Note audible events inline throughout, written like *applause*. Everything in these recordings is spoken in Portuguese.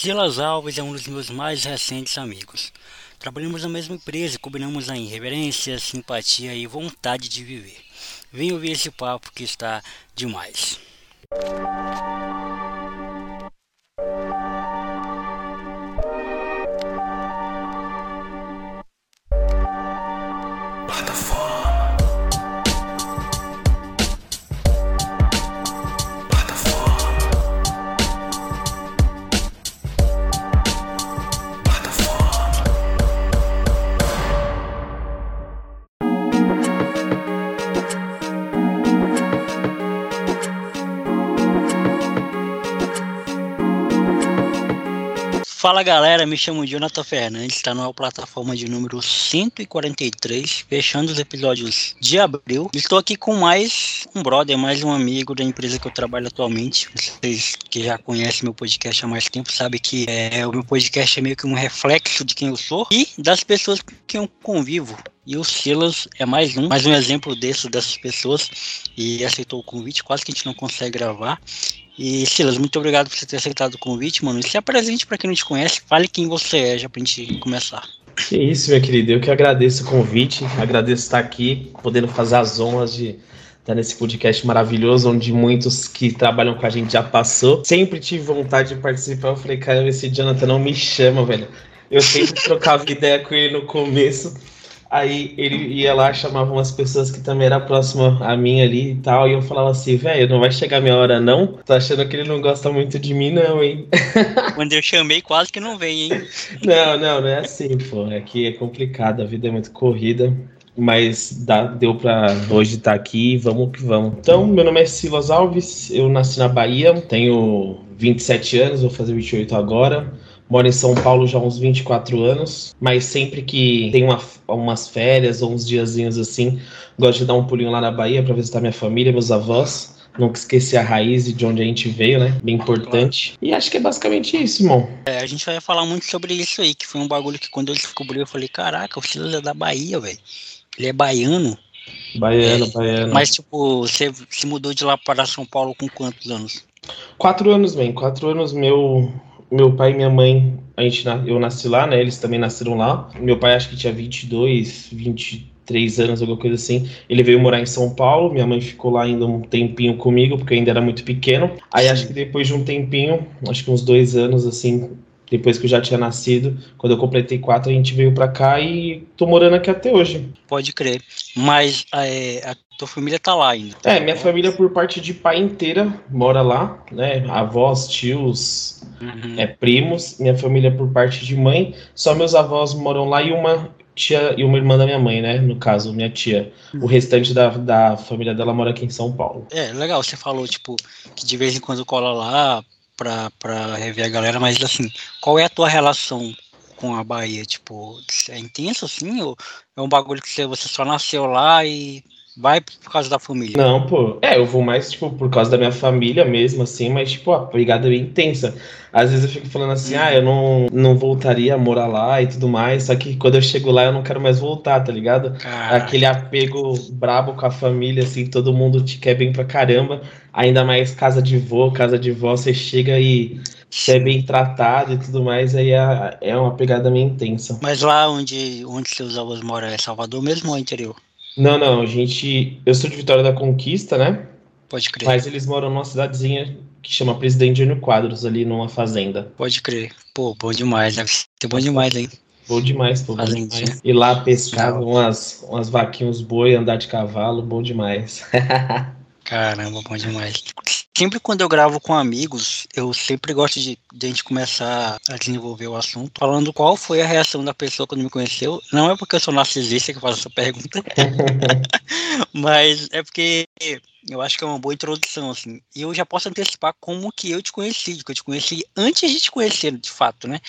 Silas Alves é um dos meus mais recentes amigos. Trabalhamos na mesma empresa e combinamos a irreverência, simpatia e vontade de viver. Venha ouvir esse papo que está demais. Fala galera, me chamo Jonathan Fernandes, está na plataforma de número 143, fechando os episódios de abril. Estou aqui com mais um brother, mais um amigo da empresa que eu trabalho atualmente. Vocês que já conhecem meu podcast há mais tempo sabem que é, o meu podcast é meio que um reflexo de quem eu sou e das pessoas com quem eu convivo. E o Silas é mais um, mais um exemplo desse, dessas pessoas. E aceitou o convite, quase que a gente não consegue gravar. E Silas, muito obrigado por você ter aceitado o convite, mano. E se apresente para quem não te conhece, fale quem você é, já pra gente começar. Que isso, meu querido. Eu que agradeço o convite, agradeço estar aqui, podendo fazer as honras de estar nesse podcast maravilhoso, onde muitos que trabalham com a gente já passou. Sempre tive vontade de participar. Eu falei, cara, esse Jonathan não me chama, velho. Eu sempre trocava *laughs* ideia com ele no começo. Aí ele ia lá, chamava umas pessoas que também eram próximas a mim ali e tal, e eu falava assim, velho, não vai chegar minha hora não? Tô achando que ele não gosta muito de mim não, hein? *laughs* Quando eu chamei, quase que não vem, hein? Não, não, não é assim, pô. Aqui é complicado, a vida é muito corrida. Mas dá, deu pra hoje estar tá aqui, vamos que vamos. Então, meu nome é Silas Alves, eu nasci na Bahia, tenho 27 anos, vou fazer 28 agora. Moro em São Paulo já há uns 24 anos, mas sempre que tem uma, umas férias ou uns diazinhos assim, gosto de dar um pulinho lá na Bahia para visitar minha família, meus avós. Nunca esquecer a raiz de onde a gente veio, né? Bem importante. E acho que é basicamente isso, irmão. É, a gente vai falar muito sobre isso aí, que foi um bagulho que quando eu descobri, eu falei, caraca, o Silas é da Bahia, velho. Ele é baiano. Baiano, é, baiano. Mas, tipo, você se mudou de lá para São Paulo com quantos anos? Quatro anos, bem. Quatro anos, meu meu pai e minha mãe, a gente, eu nasci lá, né? Eles também nasceram lá. Meu pai acho que tinha 22, 23 anos, alguma coisa assim. Ele veio morar em São Paulo, minha mãe ficou lá ainda um tempinho comigo, porque eu ainda era muito pequeno. Aí acho que depois de um tempinho, acho que uns dois anos, assim, depois que eu já tinha nascido, quando eu completei quatro, a gente veio para cá e tô morando aqui até hoje. Pode crer. Mas é, a tua família tá lá ainda? É, minha família por parte de pai inteira mora lá, né? Avós, tios, uhum. é, primos. Minha família por parte de mãe, só meus avós moram lá e uma tia e uma irmã da minha mãe, né? No caso, minha tia. O restante da, da família dela mora aqui em São Paulo. É, legal. Você falou, tipo, que de vez em quando cola lá pra rever a galera, mas assim, qual é a tua relação com a Bahia? Tipo, é intenso assim? Ou é um bagulho que você, você só nasceu lá e vai por causa da família? Não, pô. É, eu vou mais, tipo, por causa da minha família mesmo, assim, mas, tipo, a pegada é bem intensa. Às vezes eu fico falando assim, uhum. ah, eu não, não voltaria a morar lá e tudo mais, só que quando eu chego lá eu não quero mais voltar, tá ligado? Caraca. Aquele apego brabo com a família, assim, todo mundo te quer bem pra caramba, ainda mais casa de vô, casa de vó, você chega e você é bem tratado e tudo mais, aí é, é uma pegada meio intensa. Mas lá onde, onde seus avós moram é Salvador mesmo ou é interior? Não, não, a gente. Eu sou de Vitória da Conquista, né? Pode crer. Mas eles moram numa cidadezinha que chama Presidente Júnior Quadros, ali numa fazenda. Pode crer. Pô, bom demais, deve ser bom demais aí. Bom demais, pô. Bom demais. Ir lá pescar umas, umas vaquinhas, boi, andar de cavalo, bom demais. *laughs* Caramba, bom demais. Sempre quando eu gravo com amigos, eu sempre gosto de, de a gente começar a desenvolver o assunto, falando qual foi a reação da pessoa quando me conheceu. Não é porque eu sou narcisista que faço essa pergunta, *laughs* mas é porque eu acho que é uma boa introdução, assim. E eu já posso antecipar como que eu te conheci, que eu te conheci antes de te conhecer, de fato, né?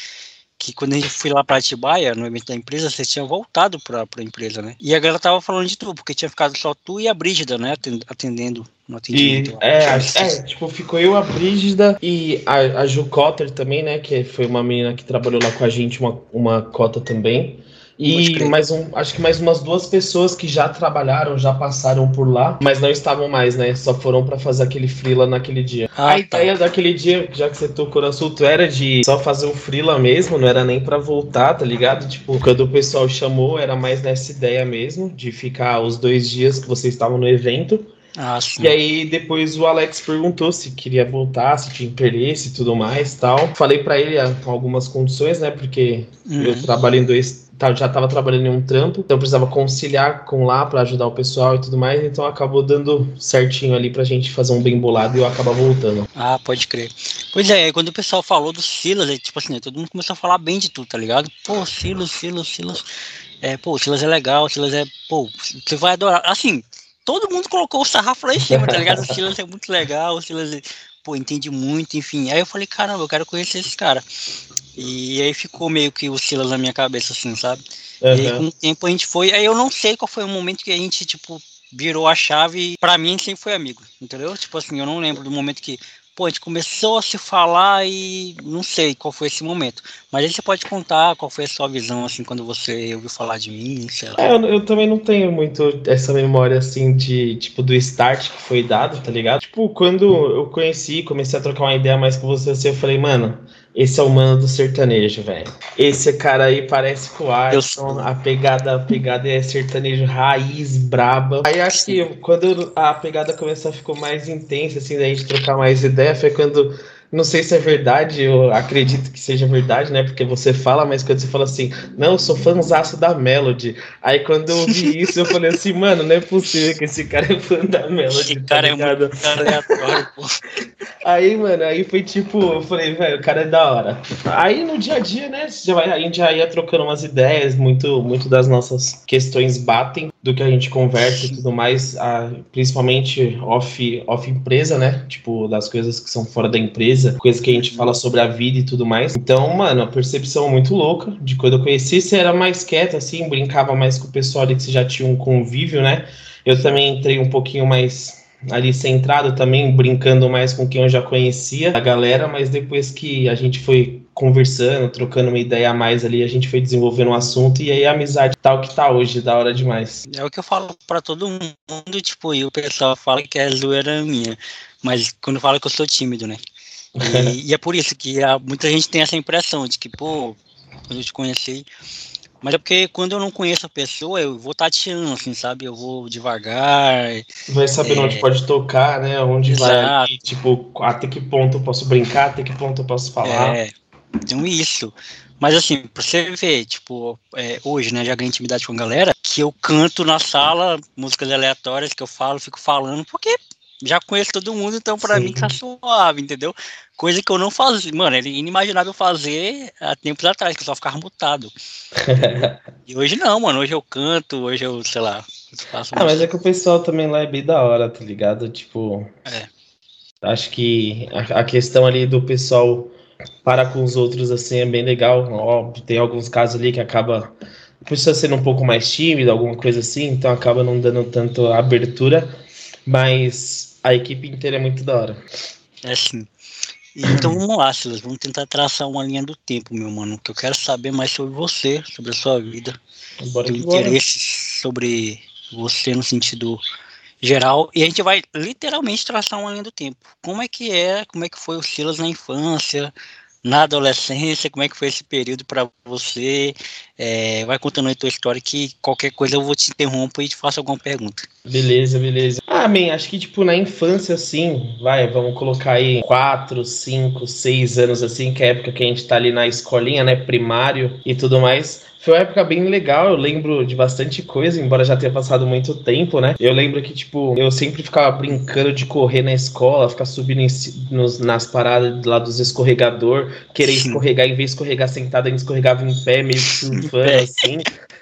que quando a gente foi lá para Atibaia, no evento da empresa, você tinha voltado para a empresa, né? E a galera tava falando de tu, porque tinha ficado só tu e a Brígida, né? Atendendo no atendimento. E, é, é, tipo, ficou eu, a Brígida e a, a Ju Cotter também, né? Que foi uma menina que trabalhou lá com a gente, uma, uma cota também. E mais um, acho que mais umas duas pessoas que já trabalharam, já passaram por lá, mas não estavam mais, né? Só foram para fazer aquele freela naquele dia. Ah, a ideia tá. daquele dia, já que você tocou no assunto, era de só fazer o freela mesmo, não era nem para voltar, tá ligado? Tipo, quando o pessoal chamou, era mais nessa ideia mesmo, de ficar os dois dias que vocês estavam no evento. Ah, e aí depois o Alex perguntou se queria voltar, se tinha interesse e tudo mais tal. Falei para ele ah, com algumas condições, né? Porque uhum. eu trabalho em dois Tá, já estava trabalhando em um trampo, então precisava conciliar com lá para ajudar o pessoal e tudo mais, então acabou dando certinho ali pra gente fazer um bem bolado e eu acabar voltando. Ah, pode crer. Pois é, quando o pessoal falou do Silas, é, tipo assim, todo mundo começou a falar bem de tudo, tá ligado? Pô, Silas, Silas, Silas. É, pô, Silas é legal, Silas é, pô, você vai adorar. Assim, todo mundo colocou o sarrafo lá em cima, tá ligado? *laughs* O Silas é muito legal, o Silas, pô, entende muito, enfim. Aí eu falei, caramba, eu quero conhecer esse cara. E aí ficou meio que o Silas na minha cabeça, assim, sabe? Uhum. E aí com o tempo a gente foi. Aí eu não sei qual foi o momento que a gente, tipo, virou a chave. Pra mim, sempre foi amigo, entendeu? Tipo assim, eu não lembro do momento que pô, a gente começou a se falar e não sei qual foi esse momento. Mas aí você pode contar qual foi a sua visão, assim, quando você ouviu falar de mim, sei lá. É, eu, eu, também não tenho muito essa memória, assim, de, tipo, do start que foi dado, tá ligado? Tipo, quando eu conheci, comecei a trocar uma ideia mais com você, assim, eu falei, mano, esse é o mano do sertanejo, velho. Esse cara aí parece com o Arson. A pegada, a pegada é sertanejo raiz, braba. Aí acho que quando a pegada começou a ficar mais intensa, assim, da gente trocar mais ideia, foi quando não sei se é verdade, eu acredito que seja verdade, né? Porque você fala, mas quando você fala assim, não, eu sou fãzaço da Melody. Aí quando eu ouvi *laughs* isso, eu falei assim, mano, não é possível que esse cara é fã da Melody. Esse tá cara ligado? é muito aleatório, pô. Aí, mano, aí foi tipo, eu falei, velho, o cara é da hora. Aí no dia a dia, né, a gente já ia trocando umas ideias, muito, muito das nossas questões batem do que a gente conversa e tudo mais, a, principalmente off, off empresa, né? Tipo, das coisas que são fora da empresa, coisas que a gente fala sobre a vida e tudo mais. Então, mano, a percepção muito louca de quando eu conheci, você era mais quieto, assim, brincava mais com o pessoal ali que você já tinha um convívio, né? Eu também entrei um pouquinho mais ali centrado também, brincando mais com quem eu já conhecia a galera, mas depois que a gente foi conversando, trocando uma ideia a mais ali, a gente foi desenvolvendo um assunto e aí a amizade tal tá que tá hoje, da hora demais. É o que eu falo para todo mundo, tipo, e o pessoal fala que é zoeira minha, mas quando fala que eu sou tímido, né? E, *laughs* e é por isso que a, muita gente tem essa impressão de que, pô, quando eu te conheci, mas é porque quando eu não conheço a pessoa, eu vou tateando, assim, sabe? Eu vou devagar. Vai sabendo é... onde pode tocar, né? Onde Exato. vai, tipo, até que ponto eu posso brincar, até que ponto eu posso falar. É, então isso. Mas assim, pra você ver, tipo, é, hoje, né, já ganhei intimidade com a galera, que eu canto na sala músicas aleatórias que eu falo, fico falando, porque já conheço todo mundo, então para mim tá suave, entendeu? Coisa que eu não fazia, mano, é inimaginável fazer há tempos atrás, que eu só ficava mutado. *laughs* e hoje não, mano, hoje eu canto, hoje eu, sei lá, faço Ah, mas é que o pessoal também lá é bem da hora, tá ligado? Tipo, é. acho que a, a questão ali do pessoal para com os outros, assim, é bem legal. Óbvio, tem alguns casos ali que acaba a pessoa sendo um pouco mais tímida, alguma coisa assim, então acaba não dando tanto abertura, mas a equipe inteira é muito da hora. É sim. Então vamos lá, Silas, vamos tentar traçar uma linha do tempo, meu mano, que eu quero saber mais sobre você, sobre a sua vida, bora do interesse sobre você no sentido geral, e a gente vai literalmente traçar uma linha do tempo. Como é que é, como é que foi o Silas na infância, na adolescência, como é que foi esse período para você? É, vai contando a tua história que qualquer coisa eu vou te interromper e te faço alguma pergunta. Beleza, beleza. Ah, bem, acho que tipo na infância assim, vai, vamos colocar aí quatro, cinco, seis anos assim, que é a época que a gente tá ali na escolinha, né, primário e tudo mais. Foi uma época bem legal, eu lembro de bastante coisa, embora já tenha passado muito tempo, né? Eu lembro que, tipo, eu sempre ficava brincando de correr na escola, ficar subindo em, nos, nas paradas lá dos escorregador, querer escorregar, em vez de escorregar sentado, a gente escorregava em pé, meio *laughs* surfando, assim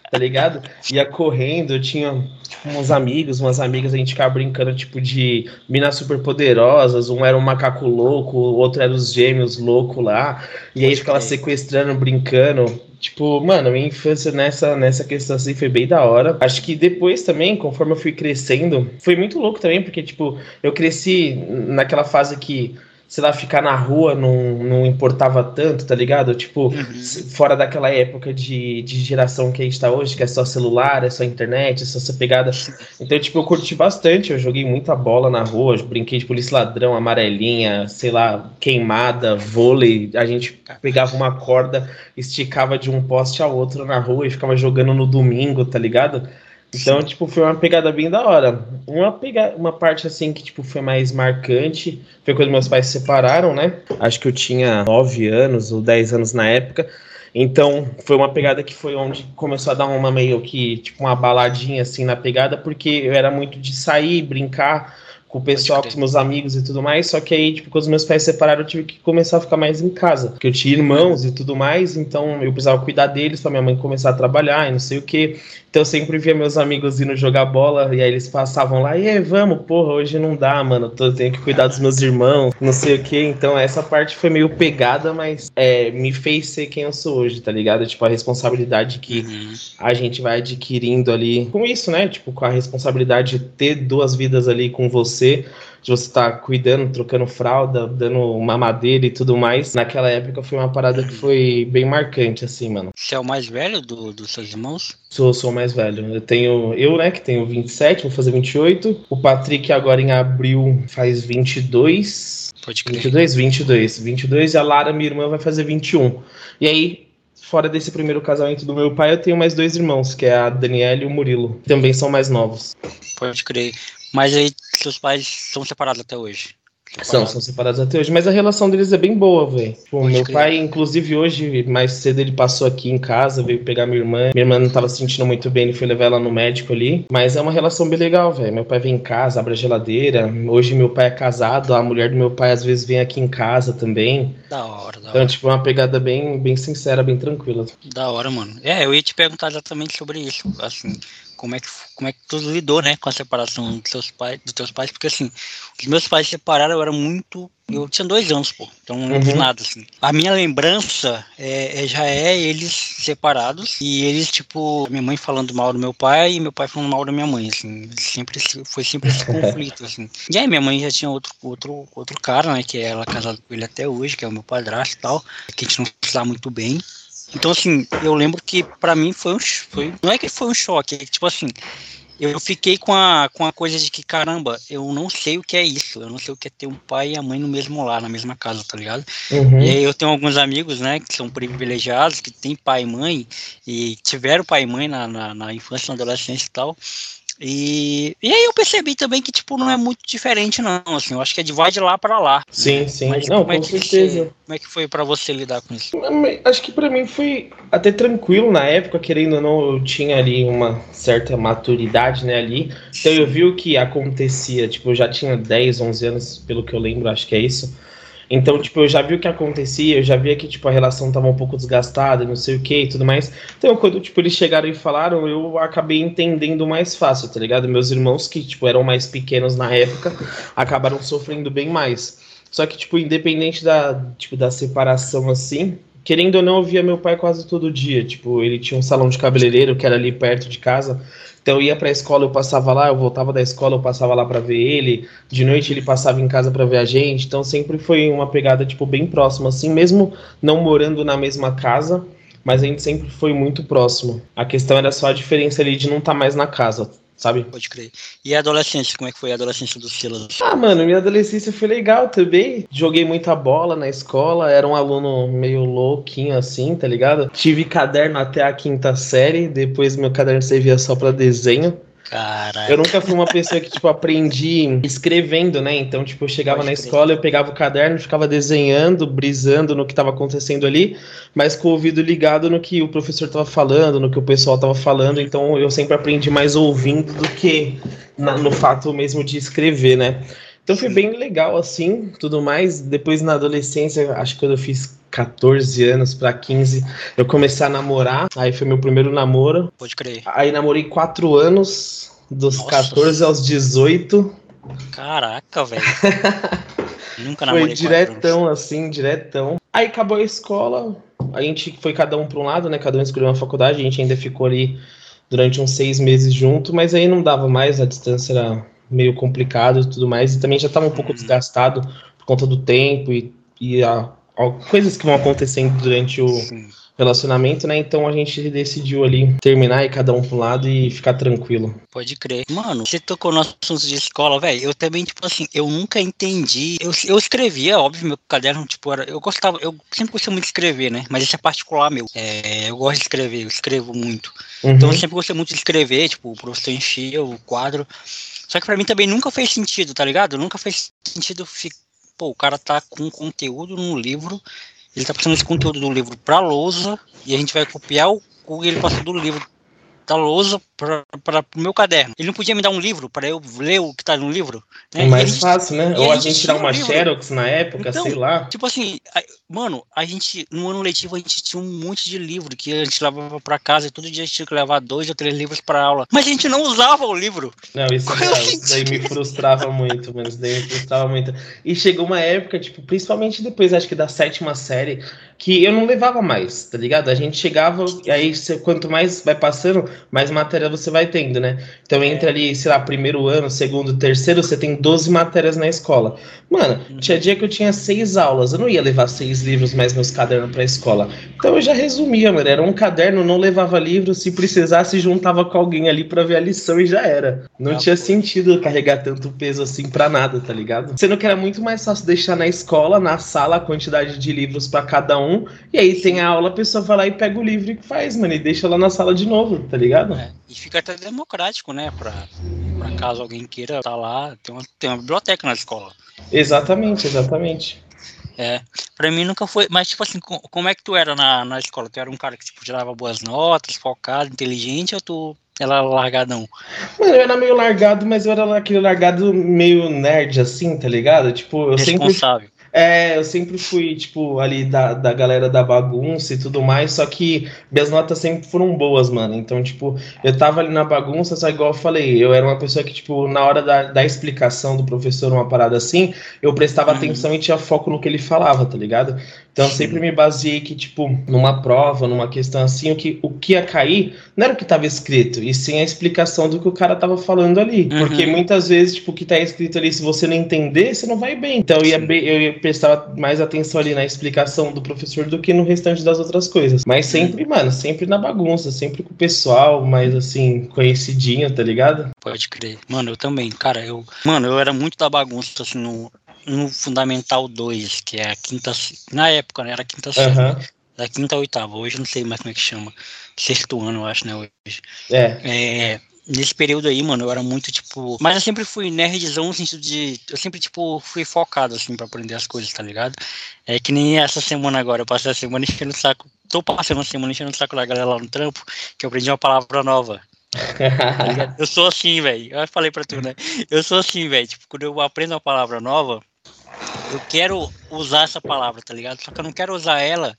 tá ligado? Ia correndo, eu tinha tipo, uns amigos, umas amigas, a gente ficava brincando, tipo, de minas super poderosas, um era um macaco louco, o outro era os gêmeos louco lá, e aí ficava sequestrando, brincando. Tipo, mano, minha infância nessa, nessa questão assim foi bem da hora. Acho que depois também, conforme eu fui crescendo, foi muito louco também, porque, tipo, eu cresci naquela fase que sei lá, ficar na rua não, não importava tanto, tá ligado? Tipo, uhum. fora daquela época de, de geração que a gente tá hoje, que é só celular, é só internet, é só essa pegada. Então, tipo, eu curti bastante, eu joguei muita bola na rua, brinquei de polícia ladrão, amarelinha, sei lá, queimada, vôlei. A gente pegava uma corda, esticava de um poste ao outro na rua e ficava jogando no domingo, tá ligado? Então, tipo, foi uma pegada bem da hora. Uma, pega... uma parte, assim, que, tipo, foi mais marcante foi quando meus pais se separaram, né? Acho que eu tinha 9 anos ou 10 anos na época. Então, foi uma pegada que foi onde começou a dar uma meio que, tipo, uma baladinha, assim, na pegada, porque eu era muito de sair, brincar com o pessoal, com os meus amigos e tudo mais. Só que aí, tipo, quando os meus pais se separaram, eu tive que começar a ficar mais em casa. Porque eu tinha irmãos e tudo mais, então eu precisava cuidar deles pra minha mãe começar a trabalhar e não sei o que. Então eu sempre via meus amigos indo jogar bola e aí eles passavam lá, e vamos, porra, hoje não dá, mano. Eu tenho que cuidar dos meus irmãos, não sei o que. Então essa parte foi meio pegada, mas é, me fez ser quem eu sou hoje, tá ligado? Tipo, a responsabilidade que uhum. a gente vai adquirindo ali com isso, né? Tipo, com a responsabilidade de ter duas vidas ali com você de você estar tá cuidando, trocando fralda, dando mamadeira e tudo mais. Naquela época foi uma parada que foi bem marcante, assim, mano. Você é o mais velho do, dos seus irmãos? Sou, sou o mais velho. Eu tenho, eu, né, que tenho 27, vou fazer 28. O Patrick agora em abril faz 22. Pode crer. 22, 22. 22 e a Lara, minha irmã, vai fazer 21. E aí, fora desse primeiro casamento do meu pai, eu tenho mais dois irmãos, que é a Daniela e o Murilo. Também são mais novos. Pode crer. Mas aí seus pais são separados até hoje? Separados. São, são separados até hoje, mas a relação deles é bem boa, velho. Meu crer. pai, inclusive hoje, mais cedo, ele passou aqui em casa, veio pegar minha irmã. Minha irmã não tava se sentindo muito bem, ele foi levar ela no médico ali. Mas é uma relação bem legal, velho. Meu pai vem em casa, abre a geladeira. Hoje meu pai é casado, a mulher do meu pai às vezes vem aqui em casa também. Da hora, da então, hora. Então, tipo, é uma pegada bem, bem sincera, bem tranquila. Da hora, mano. É, eu ia te perguntar exatamente sobre isso, assim como é que como é que tu lidou, né, com a separação dos seus pais, dos teus pais, porque assim, os meus pais se separaram, eu era muito, eu tinha dois anos, pô, então não lembro uhum. nada, assim. A minha lembrança é, é, já é eles separados e eles, tipo, minha mãe falando mal do meu pai e meu pai falando mal da minha mãe, assim, sempre foi sempre esse *laughs* conflito, assim. E aí minha mãe já tinha outro, outro, outro cara, né, que é ela casada com ele até hoje, que é o meu padrasto e tal, que a gente não se dá muito bem, então, assim, eu lembro que para mim foi um. Foi, não é que foi um choque, é que, tipo assim, eu fiquei com a, com a coisa de que, caramba, eu não sei o que é isso. Eu não sei o que é ter um pai e a mãe no mesmo lar, na mesma casa, tá ligado? Uhum. E aí eu tenho alguns amigos, né, que são privilegiados, que têm pai e mãe, e tiveram pai e mãe na, na, na infância, na adolescência e tal. E, e aí eu percebi também que, tipo, não é muito diferente, não. Assim, eu acho que é de vai de lá para lá. Sim, sim. Mas, não, com é certeza. Você, como é que foi para você lidar com isso? Acho que para mim foi até tranquilo na época, querendo ou não, eu tinha ali uma certa maturidade, né, ali. Então eu vi o que acontecia, tipo, eu já tinha 10, 11 anos, pelo que eu lembro, acho que é isso. Então, tipo, eu já vi o que acontecia, eu já via que, tipo, a relação tava um pouco desgastada, não sei o que e tudo mais. Então, quando, tipo, eles chegaram e falaram, eu acabei entendendo mais fácil, tá ligado? Meus irmãos, que, tipo, eram mais pequenos na época, *laughs* acabaram sofrendo bem mais. Só que, tipo, independente da, tipo, da separação, assim, querendo ou não, eu via meu pai quase todo dia. Tipo, ele tinha um salão de cabeleireiro que era ali perto de casa. Então eu ia para a escola, eu passava lá, eu voltava da escola, eu passava lá para ver ele. De noite ele passava em casa para ver a gente. Então sempre foi uma pegada tipo bem próxima assim, mesmo não morando na mesma casa, mas a gente sempre foi muito próximo. A questão era só a diferença ali de não estar tá mais na casa sabe? Pode crer. E a adolescência, como é que foi a adolescência do Silas? Ah, mano, minha adolescência foi legal também. Joguei muita bola na escola, era um aluno meio louquinho assim, tá ligado? Tive caderno até a quinta série, depois meu caderno servia só para desenho. Caraca. Eu nunca fui uma pessoa que, tipo, aprendi escrevendo, né? Então, tipo, eu chegava Pode na crer. escola, eu pegava o caderno, ficava desenhando, brisando no que estava acontecendo ali, mas com o ouvido ligado no que o professor estava falando, no que o pessoal estava falando. Então, eu sempre aprendi mais ouvindo do que na, no fato mesmo de escrever, né? Então foi bem legal assim, tudo mais. Depois na adolescência, acho que quando eu fiz 14 anos para 15, eu comecei a namorar. Aí foi meu primeiro namoro. Pode crer. Aí namorei 4 anos, dos Nossa. 14 aos 18. Caraca, velho. *laughs* Nunca namorei. Foi diretão, assim, diretão. Aí acabou a escola, a gente foi cada um para um lado, né? Cada um escolheu uma faculdade, a gente ainda ficou ali durante uns seis meses junto, mas aí não dava mais, a distância era meio complicado e tudo mais, e também já estava um pouco uhum. desgastado conta do tempo e, e a, a, coisas que vão acontecendo durante o, Sim relacionamento, né? Então a gente decidiu ali terminar e cada um pro lado e ficar tranquilo. Pode crer. Mano, você tocou no assunto de escola, velho. Eu também, tipo assim, eu nunca entendi. Eu, eu escrevia, óbvio, meu caderno, tipo, era. Eu gostava, eu sempre gostei muito de escrever, né? Mas isso é particular meu. É, eu gosto de escrever, eu escrevo muito. Uhum. Então eu sempre gostei muito de escrever, tipo, o professor enchia o quadro. Só que pra mim também nunca fez sentido, tá ligado? Nunca fez sentido. Pô, o cara tá com conteúdo no livro ele está passando esse conteúdo do livro para a lousa e a gente vai copiar o que ele passou do livro da lousa para o meu caderno. Ele não podia me dar um livro para eu ler o que está no livro? Né? É mais gente, fácil, né? Ou a gente, gente tirar uma Xerox na época, então, sei lá. Tipo assim, mano, a gente, no ano letivo, a gente tinha um monte de livro que a gente levava para casa e todo dia a gente tinha que levar dois ou três livros para aula. Mas a gente não usava o livro. Não, isso, é, isso daí me frustrava muito, mano. Isso daí me frustrava muito. E chegou uma época, tipo, principalmente depois, acho que da sétima série, que eu não levava mais, tá ligado? A gente chegava, e aí você, quanto mais vai passando, mais matéria você vai tendo, né? Então entra ali, sei lá, primeiro ano, segundo, terceiro, você tem 12 matérias na escola. Mano, tinha dia que eu tinha seis aulas, eu não ia levar seis livros mais meus cadernos pra escola. Então eu já resumia, mano, era um caderno, não levava livro, se precisasse juntava com alguém ali pra ver a lição e já era. Não ah, tinha pô. sentido carregar tanto peso assim pra nada, tá ligado? Sendo que era muito mais fácil deixar na escola, na sala, a quantidade de livros para cada um um, e aí tem a aula, a pessoa vai lá e pega o livro e faz, mano, e deixa lá na sala de novo, tá ligado? É, e fica até democrático, né? Pra, pra caso alguém queira estar tá lá, tem uma, tem uma biblioteca na escola. Exatamente, exatamente. É, pra mim nunca foi. Mas, tipo assim, como é que tu era na, na escola? Tu era um cara que, tipo, tirava boas notas, focado, inteligente, ou tu era largadão? Mano, eu era meio largado, mas eu era aquele largado meio nerd, assim, tá ligado? Tipo, eu Responsável. sempre. É, eu sempre fui, tipo, ali da, da galera da bagunça e tudo mais, só que minhas notas sempre foram boas, mano. Então, tipo, eu tava ali na bagunça, só igual eu falei, eu era uma pessoa que, tipo, na hora da, da explicação do professor, uma parada assim, eu prestava uhum. atenção e tinha foco no que ele falava, tá ligado? Então, eu sempre me baseei que, tipo, numa prova, numa questão assim, o que, o que ia cair não era o que tava escrito, e sim a explicação do que o cara tava falando ali. Uhum. Porque muitas vezes, tipo, o que tá escrito ali, se você não entender, você não vai bem. Então, eu ia, eu ia prestava mais atenção ali na explicação do professor do que no restante das outras coisas. Mas sempre, mano, sempre na bagunça, sempre com o pessoal mais assim, conhecidinho, tá ligado? Pode crer. Mano, eu também, cara, eu. Mano, eu era muito da bagunça, assim, no, no Fundamental 2, que é a quinta. Na época, né? Era a quinta série. Uhum. Da quinta a oitava. Hoje eu não sei mais como é que chama. Sexto ano, eu acho, né? Hoje. É. É nesse período aí, mano, eu era muito, tipo. Mas eu sempre fui nerdzão no sentido de. Eu sempre, tipo, fui focado, assim, pra aprender as coisas, tá ligado? É que nem essa semana agora. Eu passei a semana enchendo o saco. Tô passando a semana enchendo o saco da galera lá no trampo, que eu aprendi uma palavra nova. tá *laughs* eu sou assim, velho. Eu falei pra tu, né? Eu sou assim, velho. Tipo, quando eu aprendo uma palavra nova, eu quero usar essa palavra, tá ligado? Só que eu não quero usar ela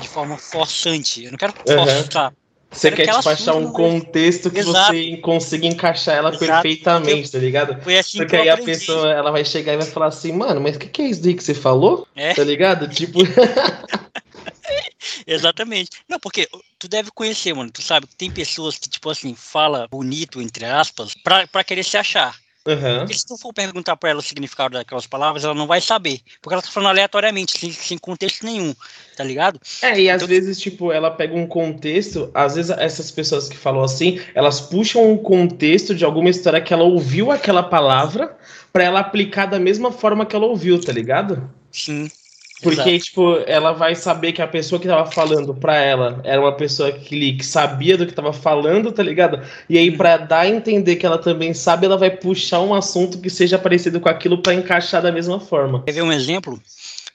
de forma forçante. Eu não quero forçar. Uhum. Você quer tipo, achar um contexto que Exato. você consiga encaixar ela Exato. perfeitamente, tá ligado? Foi assim Porque que aí a pessoa ela vai chegar e vai falar assim, mano, mas o que, que é isso daí que você falou? É. Tá ligado? Tipo. *laughs* Exatamente. Não, porque tu deve conhecer, mano. Tu sabe que tem pessoas que, tipo assim, fala bonito, entre aspas, pra, pra querer se achar. Uhum. Porque se tu for perguntar para ela o significado daquelas palavras, ela não vai saber. Porque ela tá falando aleatoriamente, sem, sem contexto nenhum, tá ligado? É, e às então, vezes, tipo, ela pega um contexto, às vezes essas pessoas que falam assim, elas puxam um contexto de alguma história que ela ouviu aquela palavra para ela aplicar da mesma forma que ela ouviu, tá ligado? Sim. Porque, Exato. tipo, ela vai saber que a pessoa que tava falando pra ela era uma pessoa que, que sabia do que tava falando, tá ligado? E aí, pra dar a entender que ela também sabe, ela vai puxar um assunto que seja parecido com aquilo para encaixar da mesma forma. Quer ver um exemplo?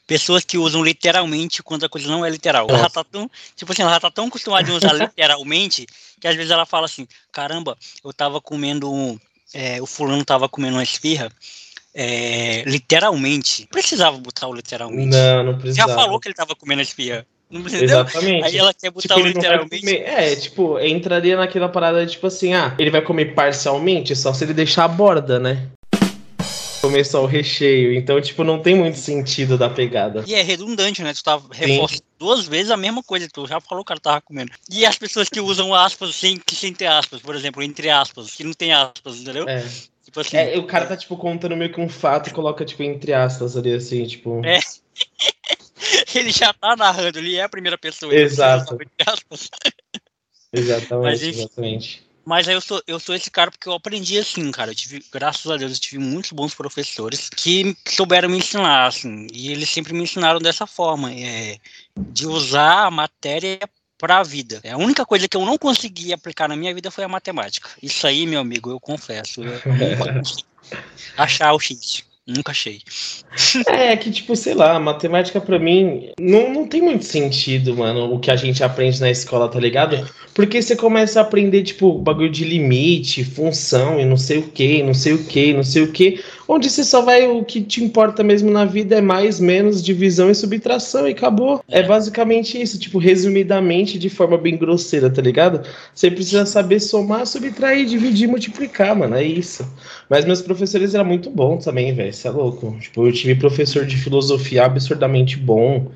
Pessoas que usam literalmente quando a coisa não é literal. Ela tá tão, tipo assim, ela tá tão acostumada a usar *laughs* literalmente que às vezes ela fala assim: caramba, eu tava comendo. Um, é, o fulano tava comendo uma esfirra é, literalmente. Precisava botar o literalmente. Não, não precisava. Já falou que ele tava comendo espia. Não Exatamente. Aí ela quer botar tipo, o literalmente. É, tipo, entraria naquela parada tipo assim, ah, ele vai comer parcialmente só se ele deixar a borda, né? Comer só o recheio. Então, tipo, não tem muito sentido da pegada. E é redundante, né? Tu tá reforçando duas vezes a mesma coisa tu já falou que ela tava comendo. E as pessoas que usam aspas sem, sem ter aspas, por exemplo, entre aspas, que não tem aspas, entendeu? É. Tipo assim, é, o cara tá, tipo, contando meio que um fato e coloca, tipo, entre aspas ali, assim, tipo. É. *laughs* ele já tá narrando, ele é a primeira pessoa. Exato. Exatamente, mas, exatamente. Mas aí eu sou, eu sou esse cara porque eu aprendi assim, cara. Eu tive, graças a Deus, eu tive muitos bons professores que souberam me ensinar, assim. E eles sempre me ensinaram dessa forma, é, de usar a matéria para a vida. É a única coisa que eu não consegui aplicar na minha vida foi a matemática. Isso aí, meu amigo, eu confesso. Eu *laughs* achar o X. Nunca achei. É, que tipo, sei lá, matemática para mim não, não tem muito sentido, mano, o que a gente aprende na escola, tá ligado? Porque você começa a aprender, tipo, bagulho de limite, função e não sei o que, não sei o que, não sei o que, onde você só vai, o que te importa mesmo na vida é mais, menos, divisão e subtração e acabou. É basicamente isso, tipo, resumidamente, de forma bem grosseira, tá ligado? Você precisa saber somar, subtrair, dividir, multiplicar, mano, é isso. Mas meus professores eram muito bons também, velho, você é louco. Tipo, eu tive professor de filosofia absurdamente bom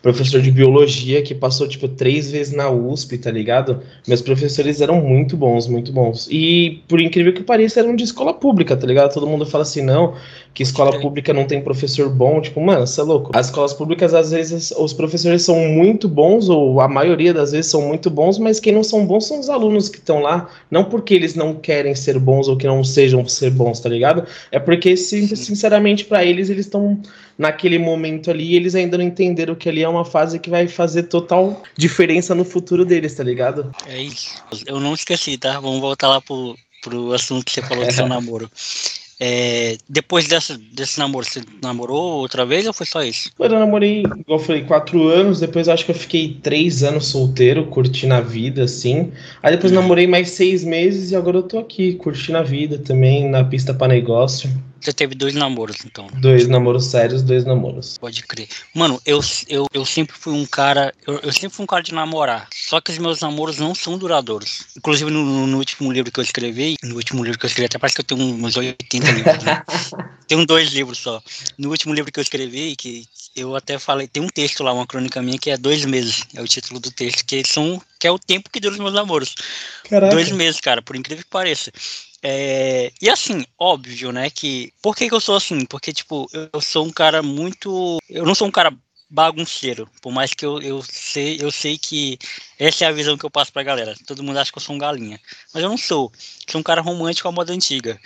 professor de biologia que passou, tipo, três vezes na USP, tá ligado? Meus professores eram muito bons, muito bons. E, por incrível que pareça, eram de escola pública, tá ligado? Todo mundo fala assim, não, que escola pública não tem professor bom. Tipo, mano, você é louco. As escolas públicas, às vezes, os professores são muito bons, ou a maioria das vezes são muito bons, mas quem não são bons são os alunos que estão lá. Não porque eles não querem ser bons ou que não sejam ser bons, tá ligado? É porque, sinceramente, para eles, eles estão naquele momento ali, eles ainda não entenderam que ali é uma fase que vai fazer total diferença no futuro deles, tá ligado? É isso. Eu não esqueci, tá? Vamos voltar lá pro, pro assunto que você falou do seu *laughs* namoro. É, depois dessa, desse namoro, você namorou outra vez ou foi só isso? Eu namorei, igual eu falei, quatro anos. Depois acho que eu fiquei três anos solteiro, curtindo a vida, assim. Aí depois uhum. namorei mais seis meses e agora eu tô aqui, curtindo a vida também, na pista para negócio. Você teve dois namoros, então. Dois namoros sérios, dois namoros. Pode crer. Mano, eu, eu, eu sempre fui um cara. Eu, eu sempre fui um cara de namorar. Só que os meus namoros não são duradouros. Inclusive, no, no último livro que eu escrevi, no último livro que eu escrevi, até parece que eu tenho uns 80 livros, né? *laughs* tenho dois livros só. No último livro que eu escrevi, que eu até falei, tem um texto lá, uma crônica minha, que é dois meses. É o título do texto, que são. que é o tempo que dura os meus namoros. Caraca. Dois meses, cara, por incrível que pareça. É, e assim, óbvio, né, que... Por que, que eu sou assim? Porque, tipo, eu sou um cara muito... Eu não sou um cara bagunceiro, por mais que eu, eu, sei, eu sei que essa é a visão que eu passo pra galera. Todo mundo acha que eu sou um galinha. Mas eu não sou. Sou um cara romântico à moda antiga.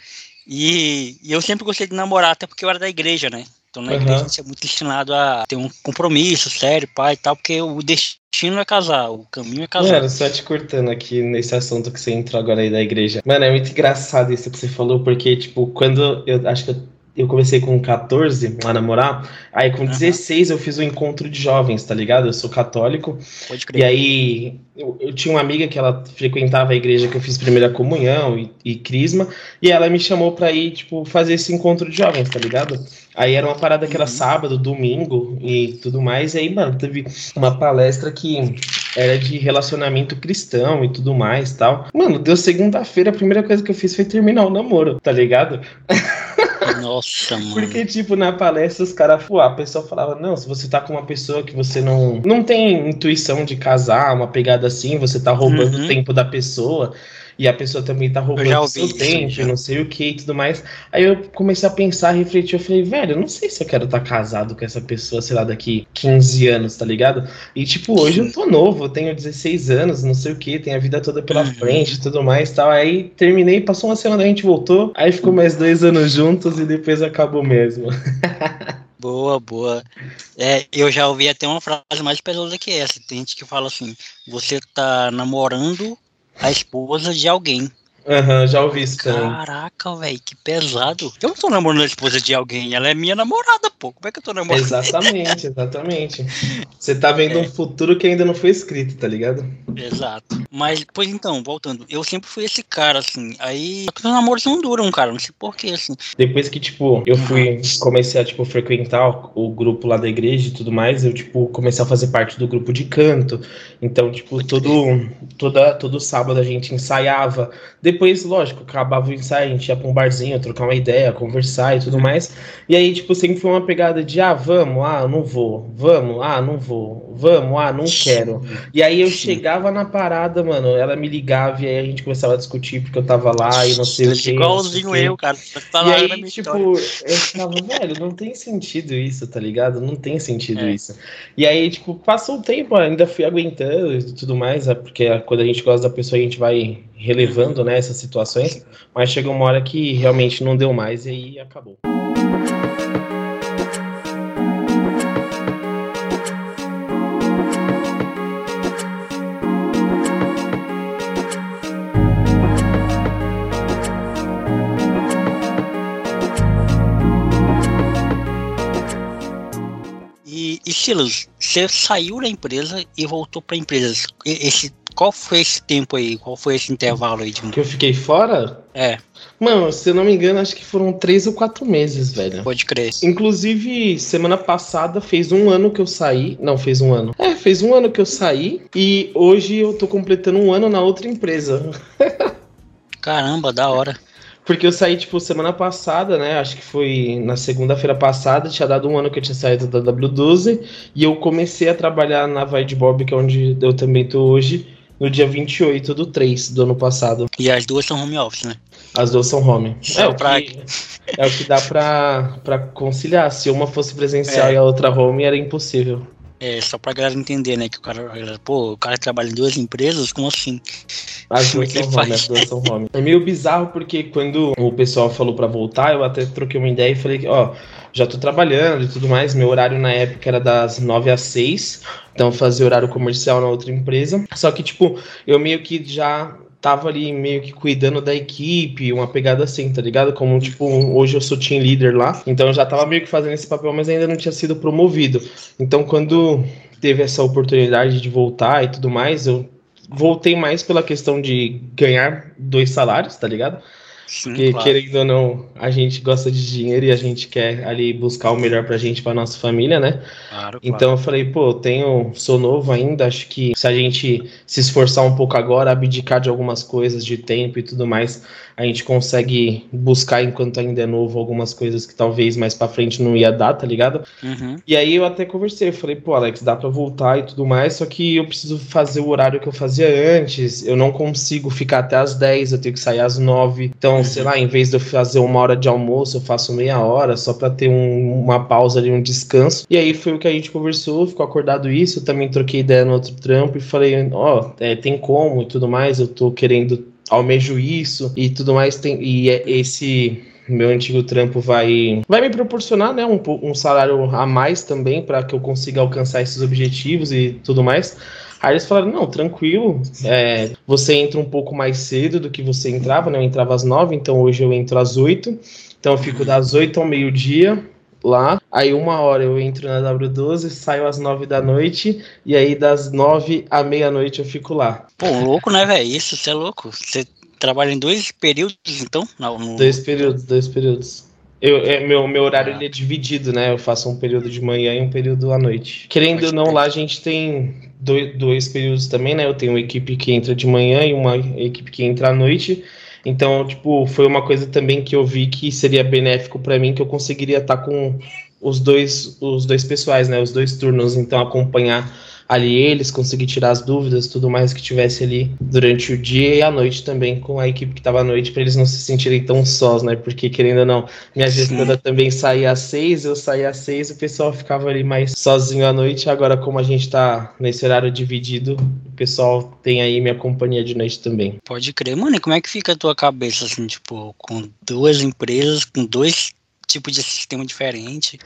E, e eu sempre gostei de namorar, até porque eu era da igreja, né? Então na uhum. igreja a gente é muito destinado a ter um compromisso sério, pai e tal, porque o destino é casar, o caminho é casar. Mano, só te cortando aqui nesse assunto que você entrou agora aí da igreja. Mano, é muito engraçado isso que você falou, porque, tipo, quando eu acho que eu eu comecei com 14 a namorar, aí com uhum. 16 eu fiz o um encontro de jovens, tá ligado? Eu sou católico. Pode crer. E aí eu, eu, tinha uma amiga que ela frequentava a igreja que eu fiz primeira comunhão e, e crisma, e ela me chamou pra ir, tipo, fazer esse encontro de jovens, tá ligado? Aí era uma parada que era uhum. sábado, domingo e tudo mais, e aí, mano, teve uma palestra que era de relacionamento cristão e tudo mais tal. Mano, deu segunda-feira, a primeira coisa que eu fiz foi terminar o namoro, tá ligado? Nossa, mano. Porque, tipo, na palestra os caras, a pessoa falava, não, se você tá com uma pessoa que você não, não tem intuição de casar, uma pegada assim, você tá roubando uhum. o tempo da pessoa e a pessoa também tá roubando o seu já. não sei o que e tudo mais. Aí eu comecei a pensar, refletir, eu falei, velho, eu não sei se eu quero estar tá casado com essa pessoa, sei lá, daqui 15 anos, tá ligado? E tipo, hoje eu tô novo, eu tenho 16 anos, não sei o que, tenho a vida toda pela uhum. frente tudo mais tal. Aí terminei, passou uma semana, a gente voltou, aí ficou mais dois anos juntos e depois acabou mesmo. *laughs* Boa, boa. É, eu já ouvi até uma frase mais pesada que essa. Tem gente que fala assim: você tá namorando a esposa de alguém. Aham, uhum, já ouvi isso também. Caraca, velho, que pesado. Eu não tô namorando a esposa de alguém, ela é minha namorada, pô. Como é que eu tô namorando? Exatamente, exatamente. *laughs* Você tá vendo é. um futuro que ainda não foi escrito, tá ligado? Exato. Mas, pois então, voltando, eu sempre fui esse cara, assim. Aí, os namoros não duram, cara, não sei porquê, assim. Depois que, tipo, eu fui, comecei a, tipo, frequentar o grupo lá da igreja e tudo mais, eu, tipo, comecei a fazer parte do grupo de canto. Então, tipo, todo, toda, todo sábado a gente ensaiava. Depois, lógico, acabava o ensaio, a gente ia pra um barzinho, trocar uma ideia, conversar e tudo mais. E aí, tipo, sempre foi uma pegada de, ah, vamos, ah, não vou, vamos, ah, não vou, vamos, ah, não quero. E aí eu chegava na parada, mano, ela me ligava e aí a gente começava a discutir porque eu tava lá e não sei o que. Igualzinho eu, cara. Tá e aí, tipo, eu ficava, velho, não tem sentido isso, tá ligado? Não tem sentido é. isso. E aí, tipo, passou o tempo, ainda fui aguentando e tudo mais, é porque quando a gente gosta da pessoa, a gente vai relevando, né, essas situações, mas chegou uma hora que realmente não deu mais e aí acabou. Silas, você saiu da empresa e voltou para a empresa. Esse, qual foi esse tempo aí? Qual foi esse intervalo aí? De... Que eu fiquei fora? É. Mano, se eu não me engano, acho que foram três ou quatro meses, velho. Pode crer. Inclusive, semana passada fez um ano que eu saí. Não, fez um ano. É, fez um ano que eu saí. E hoje eu tô completando um ano na outra empresa. *laughs* Caramba, da hora. Porque eu saí, tipo, semana passada, né? Acho que foi na segunda-feira passada, tinha dado um ano que eu tinha saído da W12, e eu comecei a trabalhar na Vide Bob, que é onde eu também tô hoje, no dia 28 do 3 do ano passado. E as duas são home office, né? As duas são home. É o, que, é o que dá pra, pra conciliar. Se uma fosse presencial é. e a outra home, era impossível. É, só pra galera entender, né? Que o cara, pô, o cara trabalha em duas empresas, como assim? As duas são home, as duas são home. É meio bizarro porque quando o pessoal falou para voltar, eu até troquei uma ideia e falei que, ó, já tô trabalhando e tudo mais. Meu horário na época era das 9 às 6, então fazia horário comercial na outra empresa. Só que, tipo, eu meio que já tava ali meio que cuidando da equipe, uma pegada assim, tá ligado? Como, tipo, hoje eu sou team leader lá, então eu já tava meio que fazendo esse papel, mas ainda não tinha sido promovido. Então, quando teve essa oportunidade de voltar e tudo mais, eu voltei mais pela questão de ganhar dois salários, tá ligado? Sim, Porque, claro. querendo ou não, a gente gosta de dinheiro e a gente quer ali buscar o melhor pra gente, pra nossa família, né? Claro, então claro. eu falei, pô, eu tenho, sou novo ainda, acho que se a gente se esforçar um pouco agora, abdicar de algumas coisas, de tempo e tudo mais, a gente consegue buscar enquanto ainda é novo algumas coisas que talvez mais para frente não ia dar, tá ligado? Uhum. E aí eu até conversei, eu falei, pô, Alex, dá para voltar e tudo mais, só que eu preciso fazer o horário que eu fazia antes, eu não consigo ficar até as 10, eu tenho que sair às 9. Então, uhum. sei lá, em vez de eu fazer uma hora de almoço, eu faço meia hora só para ter um, uma pausa ali, um descanso. E aí foi o que a gente conversou, ficou acordado isso, eu também troquei ideia no outro trampo e falei, ó, oh, é, tem como e tudo mais, eu tô querendo almejo isso e tudo mais. Tem, e é esse meu antigo trampo vai, vai me proporcionar né, um, um salário a mais também para que eu consiga alcançar esses objetivos e tudo mais. Aí eles falaram, não, tranquilo, é, você entra um pouco mais cedo do que você entrava, né? Eu entrava às nove, então hoje eu entro às oito. Então eu fico das oito ao meio-dia, lá. Aí uma hora eu entro na W12, saio às nove da noite, e aí das nove à meia-noite eu fico lá. Pô, louco, né, velho? Isso, você é louco. Você trabalha em dois períodos, então? Não, no... Dois períodos, dois períodos. Eu, é, meu, meu horário ah. é dividido, né? Eu faço um período de manhã e um período à noite. Querendo ou não, lá a gente tem dois, dois períodos também, né? Eu tenho uma equipe que entra de manhã e uma equipe que entra à noite. Então, tipo, foi uma coisa também que eu vi que seria benéfico para mim, que eu conseguiria estar tá com os dois, os dois pessoais, né? Os dois turnos, então acompanhar ali eles, conseguir tirar as dúvidas, tudo mais que tivesse ali durante o dia e à noite também com a equipe que estava à noite, para eles não se sentirem tão sós, né? Porque querendo ou não, minha gestora também saía às seis, eu saía às seis, o pessoal ficava ali mais sozinho à noite. Agora, como a gente está nesse horário dividido, o pessoal tem aí minha companhia de noite também. Pode crer, mano. E como é que fica a tua cabeça, assim, tipo, com duas empresas, com dois tipos de sistema diferente?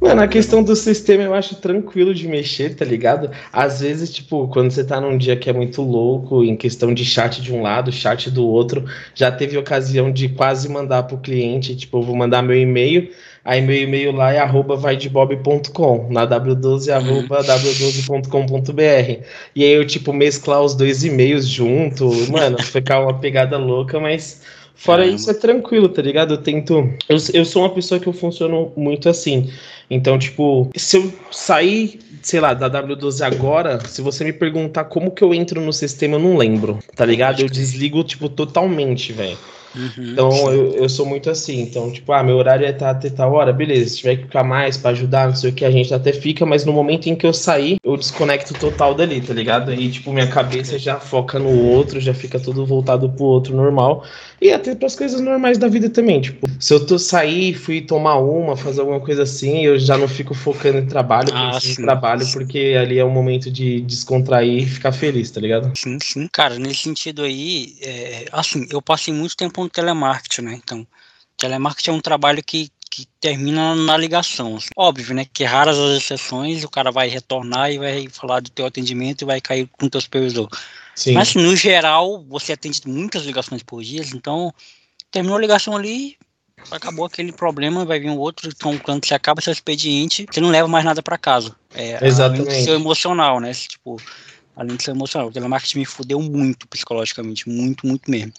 Mano, a questão do sistema eu acho tranquilo de mexer, tá ligado? Às vezes, tipo, quando você tá num dia que é muito louco, em questão de chat de um lado, chat do outro, já teve ocasião de quase mandar pro cliente, tipo, eu vou mandar meu e-mail, aí meu e-mail lá é arroba vaidebob.com, na w12 arroba w12.com.br. E aí eu, tipo, mesclar os dois e-mails junto, mano, ficar uma pegada louca, mas Fora Caramba. isso, é tranquilo, tá ligado? Eu tento. Eu, eu sou uma pessoa que eu funciono muito assim. Então, tipo, se eu sair, sei lá, da W12 agora, se você me perguntar como que eu entro no sistema, eu não lembro, tá ligado? Eu desligo, tipo, totalmente, velho. Uhum, então eu, eu sou muito assim. Então, tipo, ah, meu horário é tá, até tal hora, beleza. Se tiver que ficar mais para ajudar, não sei o que, a gente até fica, mas no momento em que eu sair, eu desconecto total dali, tá ligado? E, tipo, minha cabeça já foca no outro, já fica tudo voltado pro outro normal. E até para as coisas normais da vida também. Tipo, se eu tô sair, fui tomar uma, fazer alguma coisa assim, eu já não fico focando em trabalho, ah, em trabalho, porque ali é o momento de descontrair e ficar feliz, tá ligado? Sim, sim. Cara, nesse sentido aí, é, assim, eu passei muito tempo no telemarketing, né? Então, telemarketing é um trabalho que que termina na ligação. Assim. Óbvio, né? Que raras as exceções, o cara vai retornar e vai falar do teu atendimento e vai cair com o teu supervisor. Sim. Mas, no geral, você atende muitas ligações por dia, então terminou a ligação ali, acabou aquele problema, vai vir um outro, então quando você acaba seu expediente, você não leva mais nada para casa. É, Exatamente. Além do seu emocional, né? Tipo, além do seu emocional. O telemarketing me fudeu muito psicologicamente, muito, muito mesmo.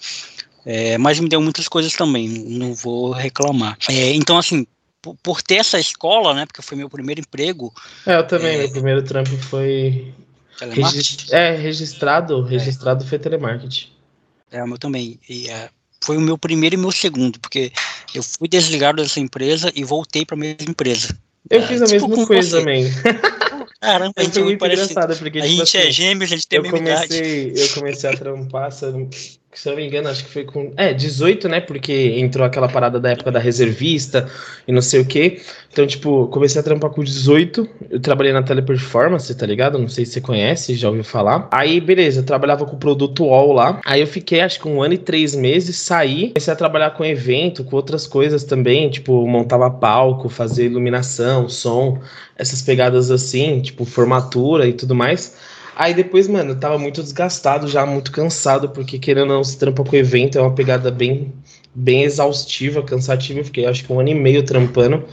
É, mas me deu muitas coisas também, não vou reclamar. É, então, assim, por, por, ter essa escola, né? Porque foi meu primeiro emprego. É, eu também, meu primeiro trampo foi Regist... É, registrado, registrado é. foi telemarketing. É, o meu também. E, é, foi o meu primeiro e meu segundo, porque eu fui desligado dessa empresa e voltei para a mesma empresa. Eu fiz a tipo mesma coisa você. também. *laughs* Caramba, a gente é muito engraçado, porque a tipo gente é assim, é gêmeos, a gente tem a mesma comecei, idade. Eu comecei a trampar, se eu não me engano, acho que foi com. É, 18, né? Porque entrou aquela parada da época da reservista e não sei o quê. Então, tipo, comecei a trampar com 18. Eu trabalhei na Teleperformance, tá ligado? Não sei se você conhece, já ouviu falar. Aí, beleza, eu trabalhava com o produto UOL lá. Aí eu fiquei, acho que um ano e três meses, saí. Comecei a trabalhar com evento, com outras coisas também. Tipo, montava palco, fazer iluminação, som, essas pegadas assim, tipo, formatura e tudo mais. Aí depois, mano, eu tava muito desgastado já, muito cansado, porque querendo ou não, se trampa com o evento, é uma pegada bem, bem exaustiva, cansativa. Eu fiquei acho que um ano e meio trampando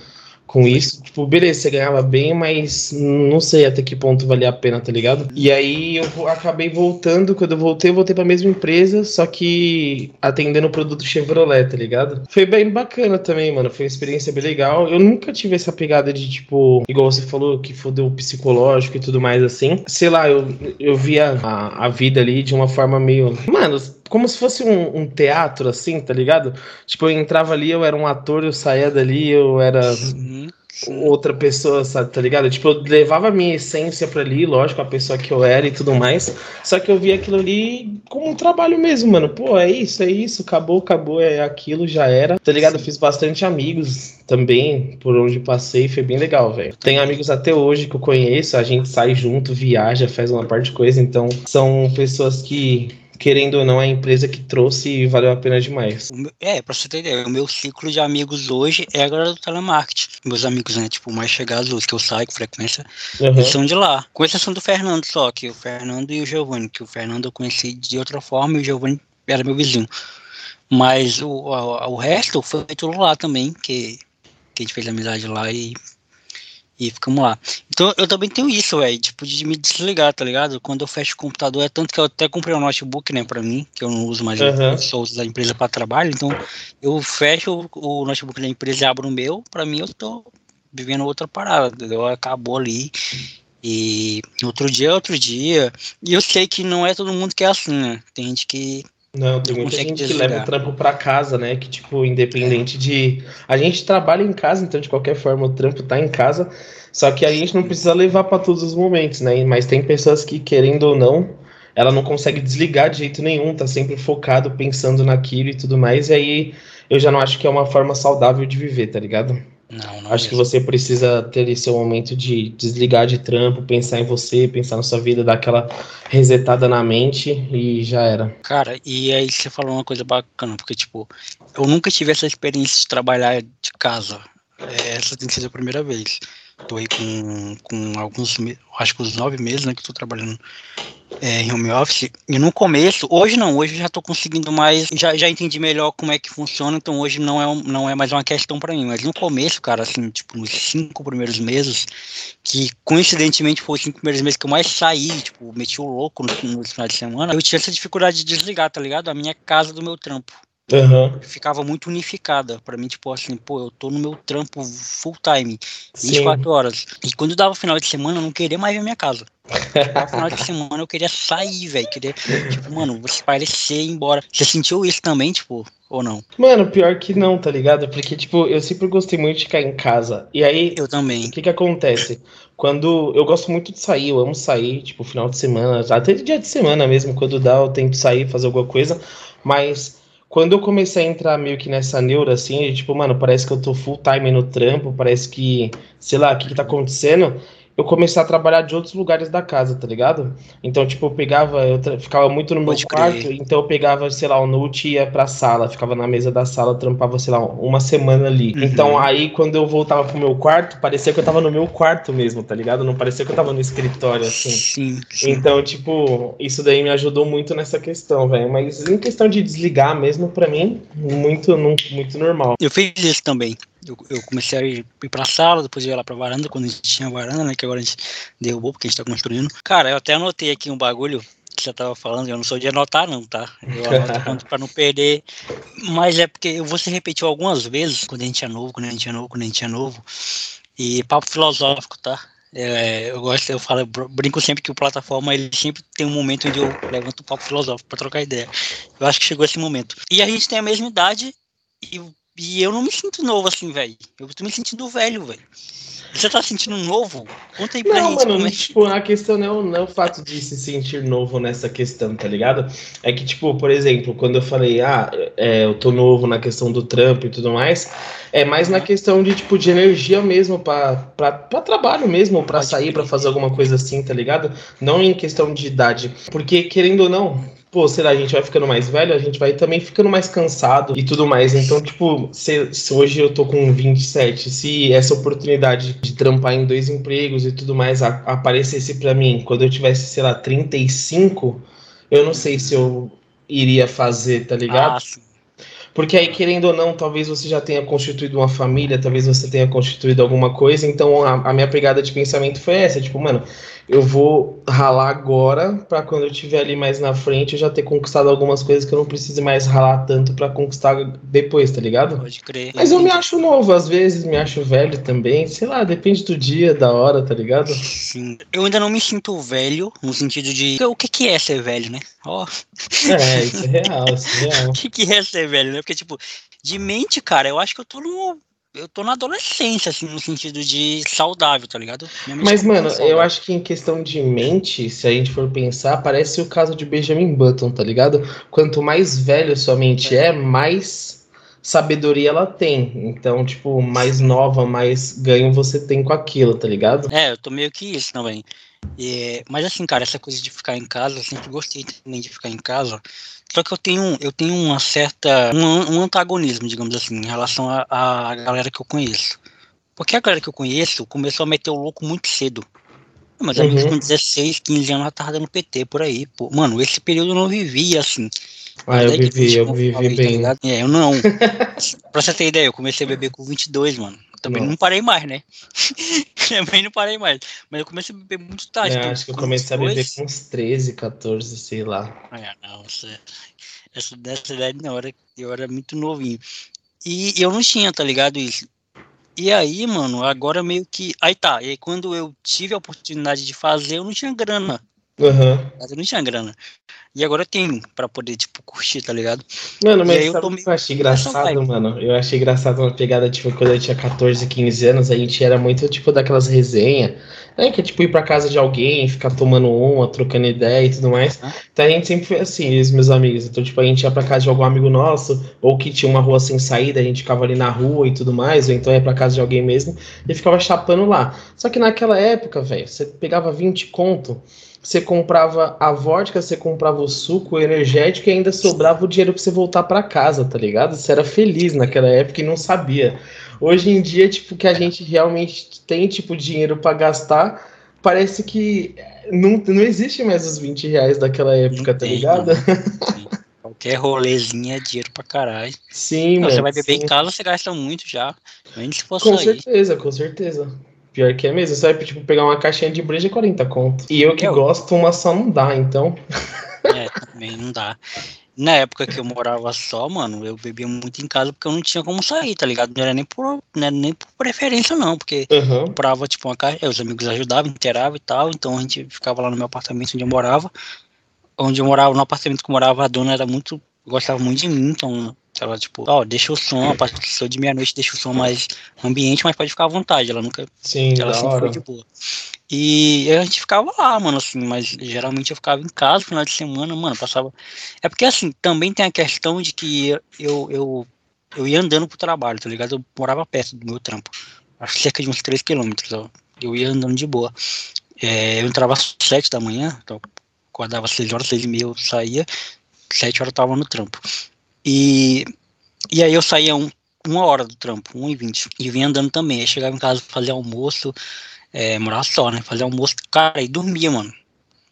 com isso. Tipo, beleza, você ganhava bem, mas não sei até que ponto valia a pena, tá ligado? E aí eu acabei voltando, quando eu voltei, eu voltei pra mesma empresa, só que atendendo o produto Chevrolet, tá ligado? Foi bem bacana também, mano. Foi uma experiência bem legal. Eu nunca tive essa pegada de, tipo, igual você falou, que fodeu o psicológico e tudo mais assim. Sei lá, eu, eu via a, a vida ali de uma forma meio. Mano, como se fosse um, um, teatro, assim, tá ligado? Tipo, eu entrava ali, eu era um ator, eu saía dali, eu era uhum. outra pessoa, sabe, tá ligado? Tipo, eu levava a minha essência pra ali, lógico, a pessoa que eu era e tudo mais. Só que eu via aquilo ali como um trabalho mesmo, mano. Pô, é isso, é isso, acabou, acabou, é aquilo, já era. Tá ligado? Eu fiz bastante amigos também por onde passei, foi bem legal, velho. Tem amigos até hoje que eu conheço, a gente sai junto, viaja, faz uma parte de coisa, então são pessoas que querendo ou não, é a empresa que trouxe e valeu a pena demais. É, pra você ter ideia, o meu ciclo de amigos hoje é agora do telemarketing. Meus amigos, né, tipo, mais chegados, os que eu saio com frequência, uhum. eles são de lá. Com exceção do Fernando só, que o Fernando e o Giovanni, que o Fernando eu conheci de outra forma e o Giovanni era meu vizinho. Mas o, o, o resto foi tudo lá também, que, que a gente fez amizade lá e e ficamos lá. Então eu também tenho isso, velho, tipo, de me desligar, tá ligado? Quando eu fecho o computador, é tanto que eu até comprei um notebook, né, pra mim, que eu não uso mais, uhum. só uso da empresa para trabalho, então eu fecho o, notebook da empresa e abro o meu, pra mim eu tô vivendo outra parada, entendeu? Acabou ali. E outro dia é outro dia. E eu sei que não é todo mundo que é assim, né? Tem gente que não, tem muita gente que leva o trampo para casa, né? Que, tipo, independente de. A gente trabalha em casa, então, de qualquer forma, o trampo tá em casa. Só que a gente não precisa levar para todos os momentos, né? Mas tem pessoas que, querendo ou não, ela não consegue desligar de jeito nenhum, tá sempre focado, pensando naquilo e tudo mais. E aí eu já não acho que é uma forma saudável de viver, tá ligado? Não, não Acho que você precisa ter esse momento de desligar de trampo, pensar em você, pensar na sua vida, dar aquela resetada na mente e já era. Cara, e aí você falou uma coisa bacana, porque, tipo, eu nunca tive essa experiência de trabalhar de casa. É, essa tem que ser a primeira vez. Tô aí com, com alguns, acho que uns nove meses, né, que tô trabalhando é, em home office. E no começo, hoje não, hoje eu já estou conseguindo mais, já, já entendi melhor como é que funciona, então hoje não é, não é mais uma questão para mim. Mas no começo, cara, assim, tipo, nos cinco primeiros meses, que coincidentemente foi os cinco primeiros meses que eu mais saí, tipo, meti o louco no, no final de semana, eu tinha essa dificuldade de desligar, tá ligado? A minha casa do meu trampo. Uhum. ficava muito unificada. Pra mim, tipo assim, pô, eu tô no meu trampo full time, 24 Sim. horas. E quando dava final de semana, eu não queria mais ver minha casa. No final de *laughs* semana eu queria sair, velho. Queria, tipo, mano, você parecer ir embora. Você sentiu isso também, tipo, ou não? Mano, pior que não, tá ligado? Porque, tipo, eu sempre gostei muito de ficar em casa. E aí, Eu também. o que que acontece? Quando eu gosto muito de sair, eu amo sair, tipo, final de semana, até dia de semana mesmo, quando dá, eu tento sair, fazer alguma coisa. Mas quando eu comecei a entrar meio que nessa neura, assim, tipo, mano, parece que eu tô full time no trampo, parece que, sei lá, o que que tá acontecendo? Eu comecei a trabalhar de outros lugares da casa, tá ligado? Então, tipo, eu pegava, eu ficava muito no meu Pode crer. quarto, então eu pegava, sei lá, o note e ia pra sala, ficava na mesa da sala, trampava, sei lá, uma semana ali. Uhum. Então, aí, quando eu voltava pro meu quarto, parecia que eu tava no meu quarto mesmo, tá ligado? Não parecia que eu tava no escritório, assim. Sim, sim. Então, tipo, isso daí me ajudou muito nessa questão, velho. Mas em questão de desligar mesmo, pra mim, muito, muito normal. Eu fiz isso também. Eu, eu comecei a ir ir pra sala, depois eu ia lá pra varanda, quando a gente tinha varanda, né? Que agora a gente derrubou porque a gente tá construindo. Cara, eu até anotei aqui um bagulho que você tava falando, eu não sou de anotar, não, tá? Eu anoto pra não perder. Mas é porque você repetiu algumas vezes, quando a gente é novo, quando a gente é novo, quando a gente é novo. E papo filosófico, tá? É, eu gosto, eu falo, eu br- brinco sempre que o plataforma ele sempre tem um momento onde eu levanto o papo filosófico pra trocar ideia. Eu acho que chegou esse momento. E a gente tem a mesma idade e, e eu não me sinto novo assim, velho. Eu tô me sentindo velho, velho. Você tá sentindo novo? Conta aí pra Não, gente mano, como é que. tipo, a questão não é, o, não é o fato de se sentir novo nessa questão, tá ligado? É que, tipo, por exemplo, quando eu falei, ah, é, eu tô novo na questão do trampo e tudo mais, é mais na questão de, tipo, de energia mesmo, pra, pra, pra trabalho mesmo, pra Pode sair, pra fazer alguma coisa assim, tá ligado? Não em questão de idade. Porque, querendo ou não, pô, sei lá, a gente vai ficando mais velho, a gente vai também ficando mais cansado e tudo mais. Então, tipo, se, se hoje eu tô com 27, se essa oportunidade de trampar em dois empregos e tudo mais a- aparecesse pra mim quando eu tivesse, sei lá, 35, eu não sei se eu iria fazer, tá ligado? Ah, sim. Porque aí, querendo ou não, talvez você já tenha constituído uma família, talvez você tenha constituído alguma coisa. Então, a, a minha pegada de pensamento foi essa: tipo, mano, eu vou ralar agora pra quando eu estiver ali mais na frente eu já ter conquistado algumas coisas que eu não precise mais ralar tanto pra conquistar depois, tá ligado? Pode crer. Mas eu me acho novo, às vezes me acho velho também. Sei lá, depende do dia, da hora, tá ligado? Sim. Eu ainda não me sinto velho, no sentido de. O que, que é ser velho, né? Ó, É, isso é real, isso é real. *laughs* o que, que é ser velho, né? Porque, tipo, de mente, cara, eu acho que eu tô no. Eu tô na adolescência, assim, no sentido de saudável, tá ligado? Mas, tá mano, saudável. eu acho que em questão de mente, se a gente for pensar, parece o caso de Benjamin Button, tá ligado? Quanto mais velho sua mente é, mais sabedoria ela tem. Então, tipo, mais nova, mais ganho você tem com aquilo, tá ligado? É, eu tô meio que isso também. É, mas assim, cara, essa coisa de ficar em casa, eu sempre gostei também de ficar em casa. Só que eu tenho, eu tenho uma certa. Um, um antagonismo, digamos assim, em relação à galera que eu conheço. Porque a galera que eu conheço começou a meter o louco muito cedo. Mas amigos Uhum. com 16, 15 anos tava dando PT por aí, pô. Mano, esse período eu não vivia assim. Ah, eu que vivi, eu vivi tá bem. ligado? é, eu não. pra você ter ideia, eu comecei a beber com 22, mano. Também não Nossa. parei mais, né? *laughs* Também não parei mais. Mas eu comecei a beber muito tarde. É, então, acho que eu com comecei a beber 22 com uns 13, 14, sei lá. Ah, não, essa, essa dessa idade não, eu era, eu era muito novinho. E eu não tinha, tá ligado? Isso. E aí, mano, agora meio que. Aí tá, e aí quando eu tive a oportunidade de fazer, eu não tinha grana. Aham. Eu não tinha grana. E agora eu tenho pra poder, tipo, curtir, tá ligado? Mano, mas eu eu achei engraçado, mano? Eu achei engraçado uma pegada, tipo, quando eu tinha 14, 15 anos, a gente era muito, tipo, daquelas resenhas, né? Que é, tipo, ir pra casa de alguém, ficar tomando uma, trocando ideia e tudo mais. Aham. Então a gente sempre foi assim, os meus amigos. Então, tipo, a gente ia pra casa de algum amigo nosso, ou que tinha uma rua sem saída, a gente ficava ali na rua e tudo mais, ou então ia pra casa de alguém mesmo, e ficava chapando lá. Só que naquela época, velho, você pegava 20 conto, você comprava a vodka, você comprava o suco, o energético e ainda sobrava o dinheiro pra você voltar pra casa, tá ligado? Você era feliz naquela época e não sabia. Hoje em dia, tipo, que a gente realmente tem, tipo, dinheiro pra gastar, parece que não, não existe mais os 20 reais daquela época, tá ligado? Sim. *laughs* Qualquer rolezinho é dinheiro pra caralho. Sim, Não, mano. você vai beber sim. em casa, você gasta muito já. Se for Com sair. certeza, com certeza. Pior que é mesmo. Você vai, tipo, pegar uma caixinha de breja 40 conto. E eu que Eu- gosto, uma só não dá, então. É, também não dá. na época que eu morava só, mano, eu bebia muito em casa porque eu não tinha como sair, tá ligado? Não era nem por, era nem por preferência, não, porque Uhum. eu comprava, tipo, uma caixa, os amigos ajudavam, inteiravam e tal, então a gente ficava lá no meu apartamento onde eu morava. Onde eu morava, no apartamento que eu morava, a dona era muito, gostava muito de mim, então ela, tipo, ó, deixa o som, a *clears throat* partir de meia-noite deixa o som mais ambiente, mas pode ficar à vontade, ela nunca Sim, ela da sempre hora. foi de boa. E a gente ficava lá, mano, assim, mas geralmente eu ficava em casa no final de semana, mano, passava. É porque assim, também tem a questão de que eu, eu, eu ia andando pro trabalho, tá ligado? Eu morava perto do meu trampo. Acho que cerca de uns 3 quilômetros, ó. Eu ia andando de boa. É, eu entrava às 7 da manhã, então acordava às 6 horas, 6 e meia eu saía, 7 horas eu tava no trampo. E, e aí eu saía um, uma hora do trampo, 1 e 20 e vinha andando também. Aí chegava em casa, fazia almoço, é, morava só, né? Fazia almoço, cara, e dormia, mano.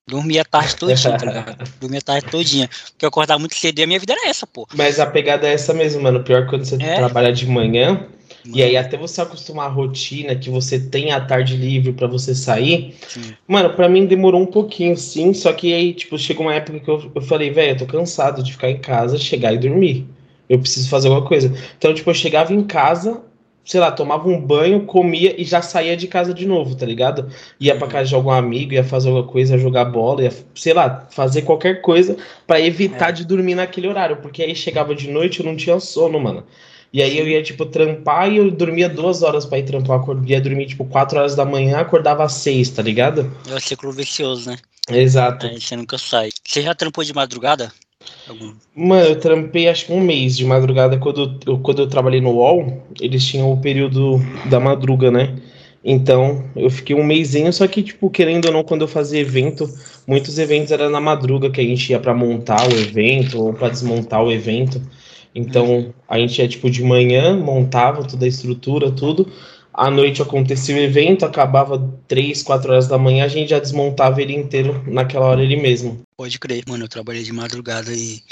Dormia a tarde todinha, tá ligado? *laughs* Dormia a tarde todinha. Porque eu acordava muito cedo e a minha vida era essa, pô. Mas a pegada é essa mesmo, mano. Pior que quando você É? trabalha de manhã, e aí até você acostumar a rotina, que você tem a tarde livre pra você sair, Sim. Mano, pra mim demorou um pouquinho, sim. Só que aí, tipo, chegou uma época que eu, eu falei, velho, eu tô cansado de ficar em casa, chegar e dormir. Eu preciso fazer alguma coisa. Então, tipo, eu chegava em casa, sei lá, tomava um banho, comia e já saía de casa de novo, tá ligado? Ia pra casa de algum amigo, ia fazer alguma coisa, ia jogar bola, ia, sei lá, fazer qualquer coisa pra evitar É. de dormir naquele horário. Porque aí chegava de noite eu não tinha sono, mano. E aí eu ia, tipo, trampar e eu dormia duas horas pra ir trampar. Eu ia dormir, tipo, quatro horas da manhã, acordava às seis, tá ligado? É o ciclo vicioso, né? Exato. Aí você nunca sai. Você já trampou de madrugada? Algum? Mano, eu trampei acho que um mês de madrugada quando eu, quando eu trabalhei no UOL, eles tinham o período da madruga, né? Então, eu fiquei um mêsinho, só que, tipo, querendo ou não, quando eu fazia evento, muitos eventos era na madruga que a gente ia pra montar o evento ou pra desmontar o evento. Então, a gente ia, tipo, de manhã, montava toda a estrutura, tudo. À noite acontecia o evento, acabava três, quatro horas da manhã, a gente já desmontava ele inteiro naquela hora ele mesmo. Pode crer, mano. Eu trabalhei de madrugada e,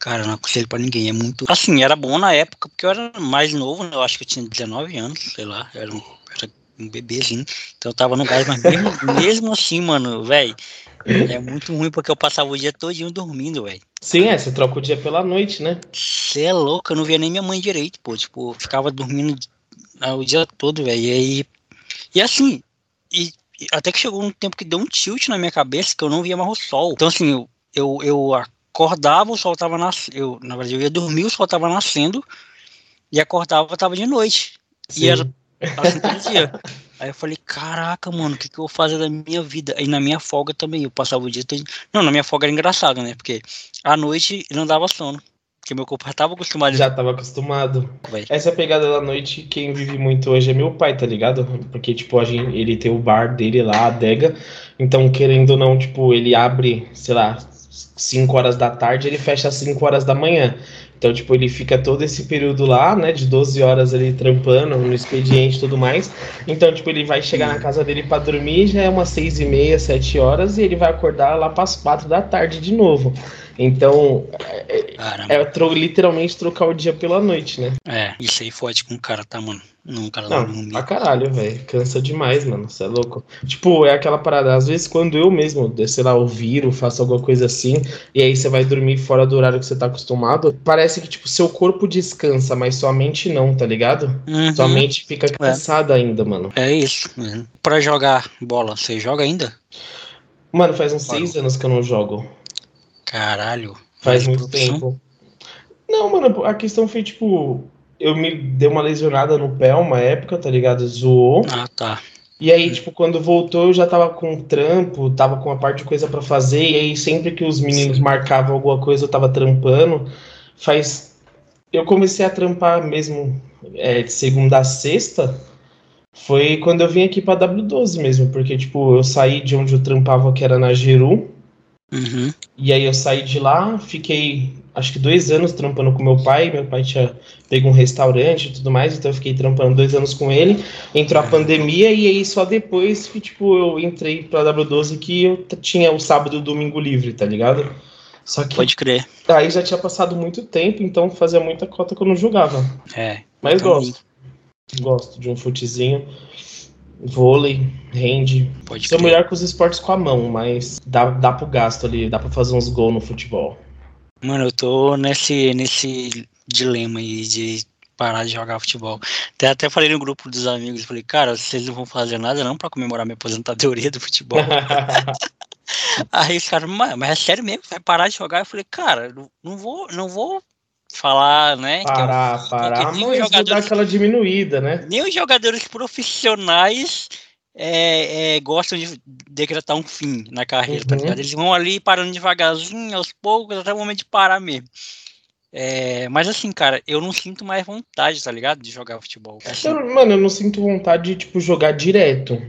cara, não aconselho pra ninguém. É muito. Assim, era bom na época, porque eu era mais novo, né? Eu acho que eu tinha 19 anos, sei lá. Era um, era um bebezinho. Então eu tava no gás, mas mesmo, *laughs* mesmo assim, mano, velho. É muito ruim porque eu passava o dia todinho dormindo, velho. Sim, é, você troca o dia pela noite, né? Você é louco, eu não via nem minha mãe direito, pô. Tipo, eu ficava dormindo ah, o dia todo, velho. E aí. E assim, e, e até que chegou um tempo que deu um tilt na minha cabeça que eu não via mais o sol. Então, assim, eu, eu, eu acordava, o sol tava nascendo. Eu, na verdade, eu ia dormir, o sol tava nascendo. E acordava, tava de noite. E Sim. era assim todo dia. *laughs* Aí eu falei, caraca, mano, o que, que eu vou fazer da minha vida? E na minha folga também, eu passava o dia todo. Não, na minha folga era engraçado, né? Porque à noite não dava sono. Porque meu corpo já tava acostumado. Já tava acostumado. velho. Essa pegada da noite, quem vive muito hoje é meu pai, tá ligado? Porque, tipo, a gente, ele tem o bar dele lá, a adega. Então, querendo ou não, tipo, ele abre, sei lá, 5 horas da tarde, ele fecha às 5 horas da manhã. Então, tipo, ele fica todo esse período lá, né, de 12 horas ali trampando no expediente e tudo mais. Então, tipo, ele vai chegar na casa dele pra dormir, já é umas 6 e meia, 7 horas, e ele vai acordar lá pras 4 da tarde de novo. Então, Caramba. é tro- literalmente trocar o dia pela noite, né? É, isso aí fode com o cara, tá, mano? Não, o cara não, Não, pra caralho, velho. Cansa demais, mano. Você é louco. Tipo, é aquela parada. Às vezes, quando eu mesmo, sei lá, eu viro, faço alguma coisa assim, e aí você vai dormir fora do horário que você tá acostumado, parece que, tipo, seu corpo descansa, mas sua mente não, tá ligado? Uhum, Sua mente fica cansada ainda, mano. É isso. Uhum. Pra jogar bola, você joga ainda? Mano, faz uns seis anos que eu não jogo. Caralho. Faz muito tempo. Não, mano, a questão foi, tipo, eu me dei uma lesionada no pé uma época, tá ligado? Zoou. Ah, tá. E aí, tipo, quando voltou, eu já tava com trampo, tava com uma parte de coisa pra fazer, e aí sempre que os meninos marcavam alguma coisa, eu tava trampando. Faz. Eu comecei a trampar mesmo é, de segunda a sexta. Foi quando eu vim aqui pra W12 mesmo, porque, tipo, eu saí de onde eu trampava, que era na Geru, Uhum. e aí eu saí de lá, fiquei acho que dois anos trampando com meu pai. Meu pai tinha pego um restaurante e tudo mais, então eu fiquei trampando dois anos com ele. Entrou a pandemia e aí só depois que tipo eu entrei pra W12 que eu tinha o sábado e o domingo livre, tá ligado? Só que Pode crer. aí já tinha passado muito tempo, então fazia muita cota que eu não jogava. É. Mas gosto. Gosto de um futezinho. Vôlei, rende. Pode crer. melhor com os esportes com a mão, mas dá, dá pro gasto ali, dá pra fazer uns gols no futebol. Mano, eu tô nesse, nesse dilema aí de parar de jogar futebol. Até, até falei no grupo dos amigos, falei, cara, vocês não vão fazer nada não para comemorar minha aposentadoria do futebol. *laughs* Aí os caras, mas é sério mesmo, vai parar de jogar? Eu falei, cara, não vou, não vou falar, né? Parar, eu, parar, mas jogadores, dar aquela diminuída, né? Nem os jogadores profissionais é, é, gostam de decretar um fim na carreira, tá uhum. tá ligado? Eles vão ali parando devagarzinho, aos poucos, até o momento de parar mesmo. É, mas assim, cara, eu não sinto mais vontade, tá ligado? De jogar futebol. Assim, eu, mano, eu não sinto vontade de, tipo, jogar direto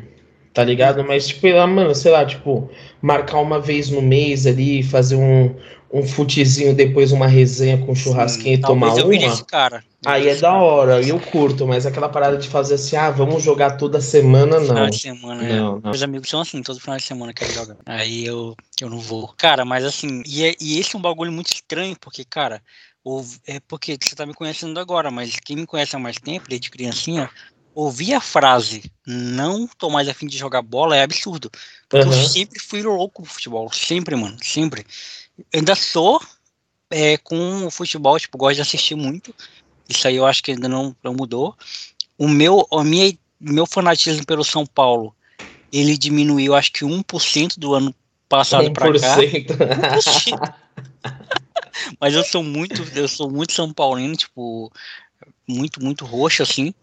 tá ligado? Mas, tipo, mano, sei lá, tipo, marcar uma vez no mês ali, fazer um, um futezinho, depois uma resenha com churrasquinho Sim, e tomar uma. Esse cara. Aí é da hora, eu curto, mas aquela parada de fazer assim, ah, vamos jogar toda semana, não. Final de semana, é. não, é. não. Meus amigos são assim, todo final de semana querem jogar. Aí eu, eu não vou. Cara, mas assim, e, é, e esse é um bagulho muito estranho, porque, cara, ou, é porque você tá me conhecendo agora, mas quem me conhece há mais tempo, desde criancinha, ouvir a frase não tô mais afim de jogar bola é absurdo. Porque uhum. eu sempre fui louco pro futebol. Sempre, mano. Sempre. Ainda sou é, com o futebol, tipo, gosto de assistir muito. Isso aí eu acho que ainda não, não mudou. O meu, a minha, meu fanatismo pelo São Paulo, ele diminuiu acho que 1% do ano passado para cá. 1%. *laughs* Mas eu sou muito, eu sou muito São Paulino, tipo, muito, muito roxo, assim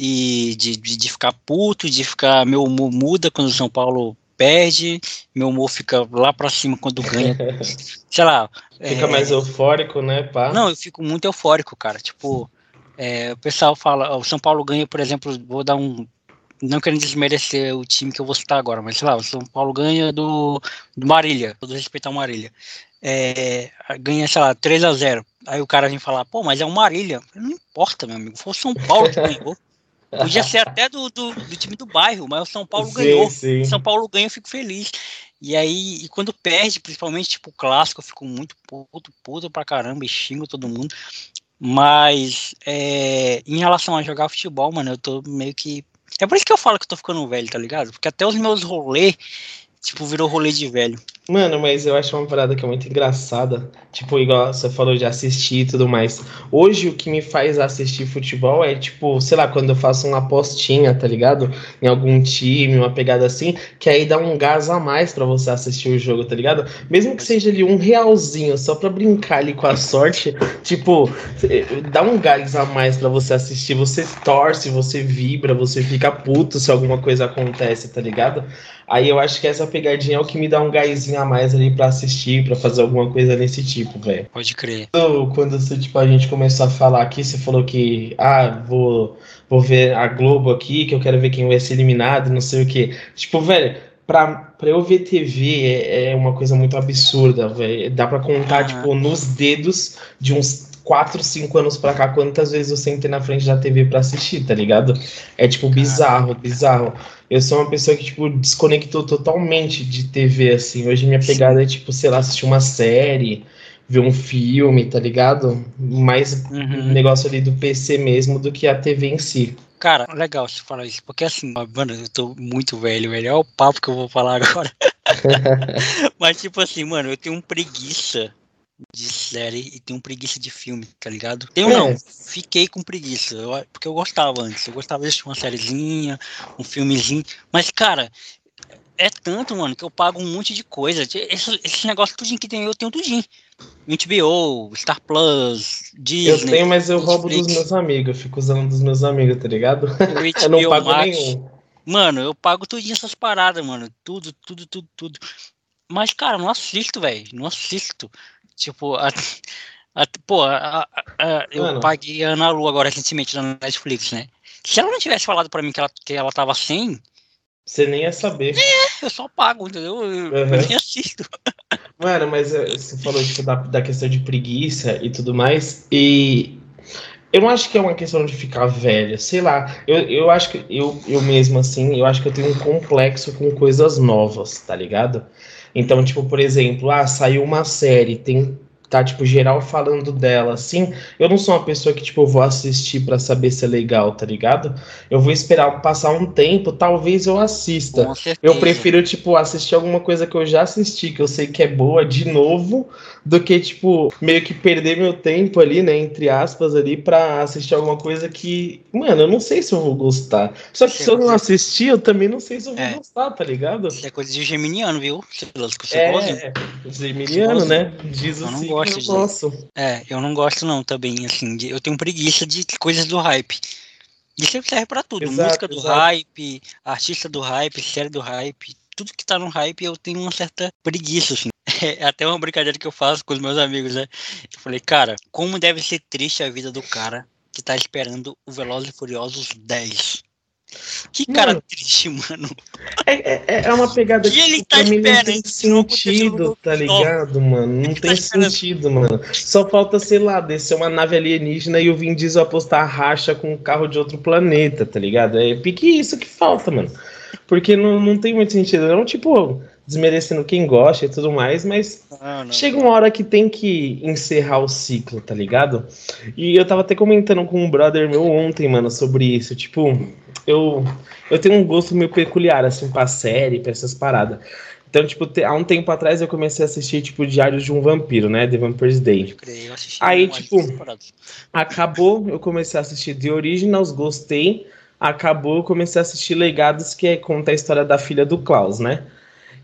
e de, de, de, ficar puto, de ficar. Meu humor muda quando o São Paulo perde, meu humor fica lá pra cima quando ganha. *laughs* sei lá. Fica é... mais eufórico, né, pá? Não, eu fico muito eufórico, cara. Tipo, é, o pessoal fala, o São Paulo ganha, por exemplo, vou dar um. Não querendo desmerecer o time que eu vou citar agora, mas sei lá, o São Paulo ganha do, do Marília, todo respeitar o Marília. É, ganha, sei lá, 3 a 0 Aí o cara vem falar, pô, mas é o Marília. Não importa, meu amigo, foi o São Paulo que ganhou. Podia ser até do, do, do, time do bairro, mas o São Paulo sim, ganhou. Sim. São Paulo ganha, eu fico feliz. E aí, e quando perde, principalmente tipo clássico, eu fico muito puto, puto pra caramba e xingo todo mundo. Mas é, em relação a jogar futebol, mano, eu tô meio que. É por isso que eu falo que eu tô ficando velho, tá ligado? Porque até os meus rolês Tipo, virou rolê de velho. Mano, mas eu acho uma parada que é muito engraçada. Tipo, igual você falou de assistir e tudo mais. Hoje o que me faz assistir futebol é, tipo, sei lá, quando eu faço uma apostinha, tá ligado? Em algum time, uma pegada assim, que aí dá um gás a mais para você assistir o jogo, tá ligado? Mesmo que seja ali um realzinho, só pra brincar ali com a sorte, tipo, dá um gás a mais para você assistir. Você torce, você vibra, você fica puto se alguma coisa acontece, tá ligado? Aí eu acho que essa pegadinha é o que me dá um gásinho a mais ali para assistir, para fazer alguma coisa nesse tipo, velho. Pode crer. Quando tipo, a gente começou a falar aqui, você falou que, ah, vou, vou ver a Globo aqui, que eu quero ver quem vai ser eliminado, não sei o quê. Tipo, velho, pra, pra eu ver TV é, é uma coisa muito absurda, velho. Dá pra contar, tipo, nos dedos de uns 4, 5 anos pra cá, quantas vezes eu sentei na frente da TV pra assistir, tá ligado? É, tipo, bizarro, bizarro. Eu sou uma pessoa que, tipo, desconectou totalmente de TV, assim. Hoje minha pegada é, tipo, sei lá, assistir uma série, ver um filme, tá ligado? Mais uhum. negócio ali do PC mesmo do que a TV em si. Cara, legal você falar isso, porque assim, mano, eu tô muito velho, velho. Olha o papo que eu vou falar agora. *laughs* Mas, tipo assim, mano, eu tenho um preguiça de série e tenho preguiça de filme, tá ligado? Tenho é. não, fiquei com preguiça, eu, porque eu gostava antes, eu gostava de assistir uma sériezinha, um filmezinho, mas cara, é tanto, mano, que eu pago um monte de coisa, esse, esse negócio tudinho que tem eu tenho tudinho. HBO, Star Plus, Disney. Eu tenho, mas eu roubo dos meus amigos, eu fico usando dos meus amigos, tá ligado? *laughs* eu não pago Max. nenhum. Mano, eu pago tudinho essas paradas, mano, tudo, tudo, tudo, tudo. Mas, cara, não assisto, velho, não assisto. Tipo, a, a, pô, a, eu paguei a Ana Lu agora recentemente na Netflix, né? Se ela não tivesse falado pra mim que ela, que ela tava sem. Você nem ia saber. É, eu só pago, entendeu? Eu, uhum. eu nem assisto. *laughs* Mano, mas eh, você falou tipo, da, da questão de preguiça e tudo mais. E eu não acho que é uma questão de ficar velho, sei lá. Eu, eu acho que eu, eu mesmo, assim, eu acho que eu tenho um complexo com coisas novas, tá ligado? Então, tipo, por exemplo, ah, saiu uma série, tem tá, tipo, geral falando dela, assim, eu não sou uma pessoa que, tipo, eu vou assistir para saber se é legal, tá ligado? Eu vou esperar passar um tempo, talvez eu assista. Eu prefiro, tipo, assistir alguma coisa que eu já assisti, que eu sei que é boa de novo, do que, tipo, meio que perder meu tempo ali, né, entre aspas, ali, pra assistir alguma coisa que, mano, eu não sei se eu vou gostar. Só que se eu não assistir, eu também não sei se eu vou é. gostar, tá ligado? Isso é coisa de geminiano, viu? Você é, geminiano, né? Diz não gosto de... Posso. É, eu não gosto não também, assim, de... eu tenho preguiça de coisas do hype. Isso serve pra tudo, exato, música do exato. hype, artista do hype, série do hype, tudo que tá no hype eu tenho uma certa preguiça, assim. *laughs* É até uma brincadeira que eu faço com os meus amigos, né? Eu falei, cara, como deve ser triste a vida do cara que tá esperando o Velozes e Furiosos 10. Que cara mano, triste, mano. É, é, é uma pegada que ele tá não tem sentido, tá ligado, mano? Não ele tem tá sentido, mano. Só falta, sei lá, descer uma nave alienígena e o Vin Diesel apostar racha com um carro de outro planeta, tá ligado? É pique isso que falta, mano. Porque não, não tem muito sentido. Não, tipo, desmerecendo quem gosta e tudo mais, mas ah, chega uma hora que tem que encerrar o ciclo, tá ligado? E eu tava até comentando com um brother meu ontem, mano, sobre isso. Tipo, eu, eu tenho um gosto meio peculiar, assim, pra série, pra essas paradas. Então, tipo, te, há um tempo atrás eu comecei a assistir, tipo, Diários de um Vampiro, né? The Vampire's Day. Eu Aí, tipo, acabou, eu comecei a assistir The Originals, gostei. Acabou, eu comecei a assistir Legados, que é, conta a história da filha do Klaus, né?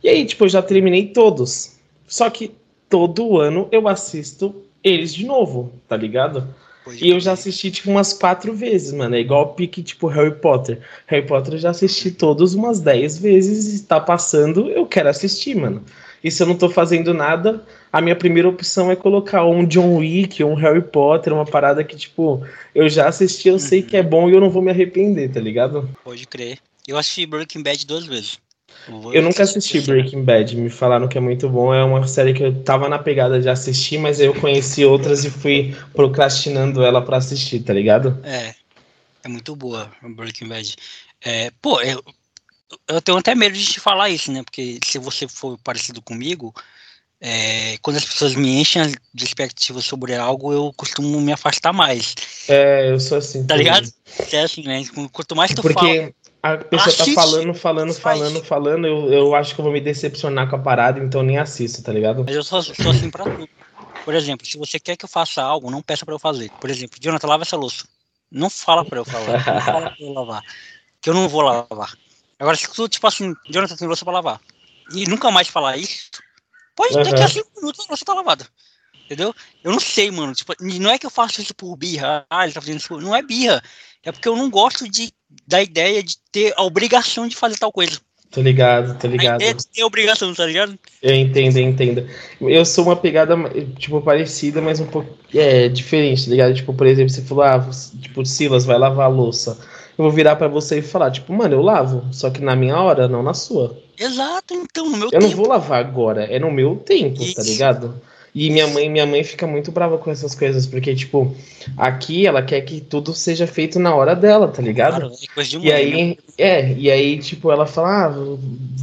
E aí, tipo, eu já terminei todos. Só que todo ano eu assisto eles de novo, tá ligado? Pois e eu já assisti, tipo, umas quatro vezes, mano. É igual o pique, tipo, Harry Potter. Harry Potter eu já assisti todos umas dez vezes e tá passando, eu quero assistir, mano. E se eu não tô fazendo nada, a minha primeira opção é colocar um John Wick, um Harry Potter, uma parada que, tipo, eu já assisti, eu uhum. sei que é bom e eu não vou me arrepender, tá ligado? Pode crer. Eu assisti Breaking Bad duas vezes. Eu nunca assisti Breaking Bad, me falaram que é muito bom. É uma série que eu tava na pegada de assistir, mas eu conheci outras e fui procrastinando ela para assistir, tá ligado? É. É muito boa Breaking Bad. É, pô, eu, eu tenho até medo de te falar isso, né? Porque se você for parecido comigo, é, quando as pessoas me enchem de expectativa sobre algo, eu costumo me afastar mais. É, eu sou assim. Tá ligado? É assim, né? Quanto mais tu Porque... fala a pessoa tá falando, falando, falando, falando, eu, eu acho que eu vou me decepcionar com a parada, então nem assisto, tá ligado? Mas eu sou, sou assim pra tudo. Por exemplo, se você quer que eu faça algo, não peça pra eu fazer. Por exemplo, Jonathan, lava essa louça. Não fala pra eu falar, não fala pra eu lavar. Que eu não vou lavar. Agora, se tu, tipo assim, Jonathan tem louça pra lavar, e nunca mais falar isso, pode, uhum. daqui a cinco minutos a louça tá lavada. Entendeu? Eu não sei, mano. Tipo, não é que eu faço isso por birra. Ah, ele tá fazendo isso. Não é birra. É porque eu não gosto de, da ideia de ter a obrigação de fazer tal coisa. Tô ligado, tô ligado. A de ter obrigação, tá ligado? Eu entendo, eu entendo. Eu sou uma pegada, tipo, parecida, mas um pouco é, diferente, tá ligado? Tipo, por exemplo, você falou, ah, tipo, Silas, vai lavar a louça. Eu vou virar para você e falar, tipo, mano, eu lavo, só que na minha hora, não na sua. Exato, então, no meu eu tempo. Eu não vou lavar agora, é no meu tempo, Isso. tá ligado? E minha mãe, minha mãe fica muito brava com essas coisas, porque, tipo, aqui ela quer que tudo seja feito na hora dela, tá ligado? Claro, é coisa de mãe, e aí, né? é, e aí, tipo, ela fala, ah,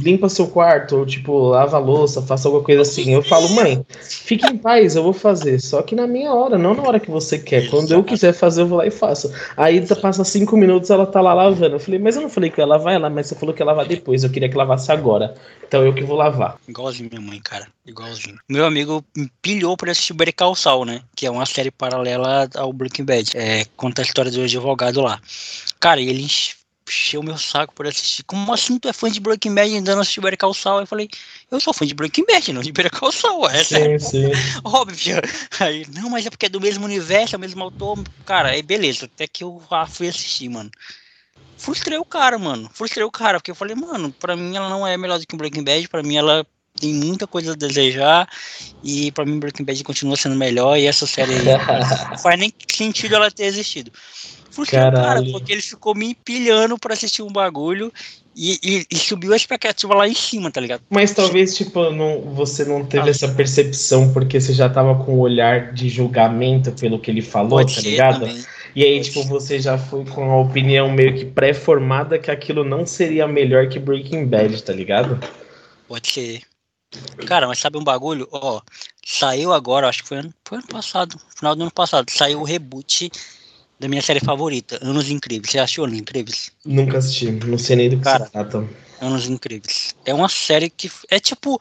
limpa seu quarto, ou tipo, lava a louça, faça alguma coisa assim. Eu falo, mãe, fique em paz, eu vou fazer. Só que na minha hora, não na hora que você quer. Quando eu quiser fazer, eu vou lá e faço. Aí passa cinco minutos, ela tá lá lavando. Eu falei, mas eu não falei que eu ia lavar ela, mas você falou que ia lavar depois. Eu queria que lavasse agora. Então eu que vou lavar. Igualzinho minha mãe, cara. Igualzinho. Meu amigo pilhou pra assistir Better Sal, né? Que é uma série paralela ao Breaking Bad. É, conta a história do advogado lá. Cara, ele encheu meu saco por assistir. Como assim tu é fã de Breaking Bad e ainda não assistiu Better Call Saul? Eu falei, eu sou fã de Breaking Bad, não de Better Call Saul. É sim, sim. *laughs* Óbvio. Aí, não, mas é porque é do mesmo universo, é o mesmo autor. Cara, aí beleza. Até que eu fui assistir, mano. Frustrei o cara, mano. Frustrei o cara, porque eu falei, mano, pra mim ela não é melhor do que Breaking Bad, pra mim ela tem muita coisa a desejar e para mim Breaking Bad continua sendo melhor e essa série não *laughs* faz nem sentido ela ter existido. Frustrou cara, porque ele ficou me empilhando para assistir um bagulho e, e, e, subiu a expectativa lá em cima, tá ligado? Mas talvez, tipo, não, você não teve ah, essa percepção porque você já tava com o um olhar de julgamento pelo que ele falou, tá ligado? Também. E aí, tipo, você já foi com a opinião meio que pré-formada que aquilo não seria melhor que Breaking Bad, tá ligado? Pode ser. Cara, mas sabe um bagulho? Ó, saiu agora, acho que foi ano, foi ano passado, final do ano passado, saiu o reboot da minha série favorita, Anos Incríveis. Você achou Anos Incríveis? Nunca assisti, não sei nem do que Cara, se trata. Anos Incríveis. É uma série que é tipo.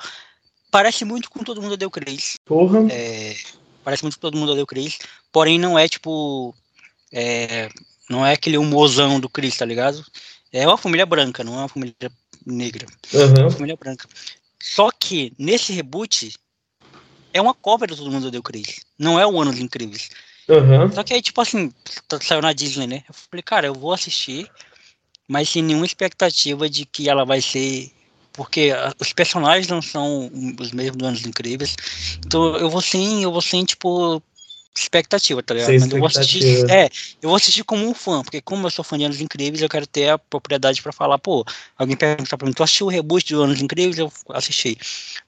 Parece muito com Todo Mundo Deu Cris. Porra. É, parece muito com Todo Mundo Deu Cris. Porém, não é tipo. É, não é aquele humorzão do Chris, tá ligado? É uma família branca, não é uma família negra. É Aham. uma família branca. Só que nesse reboot é uma cópia do Todo Mundo Deu Cris. Não é o Anos Incríveis. Aham. Só que aí, tipo assim, tá- saiu na Disney, né? Eu falei, cara, eu vou assistir, mas sem nenhuma expectativa de que ela vai ser. Porque ah, os personagens não são os mesmos do Anos Incríveis. Então eu vou sem, eu vou sem, tipo, expectativa, tá ligado? Sem Mas eu vou assistir. É, eu vou assistir como um fã, porque como eu sou fã de Anos Incríveis, eu quero ter a propriedade pra falar, pô, alguém perguntar pra mim, tu assistiu o reboot do Anos Incríveis? Eu assisti.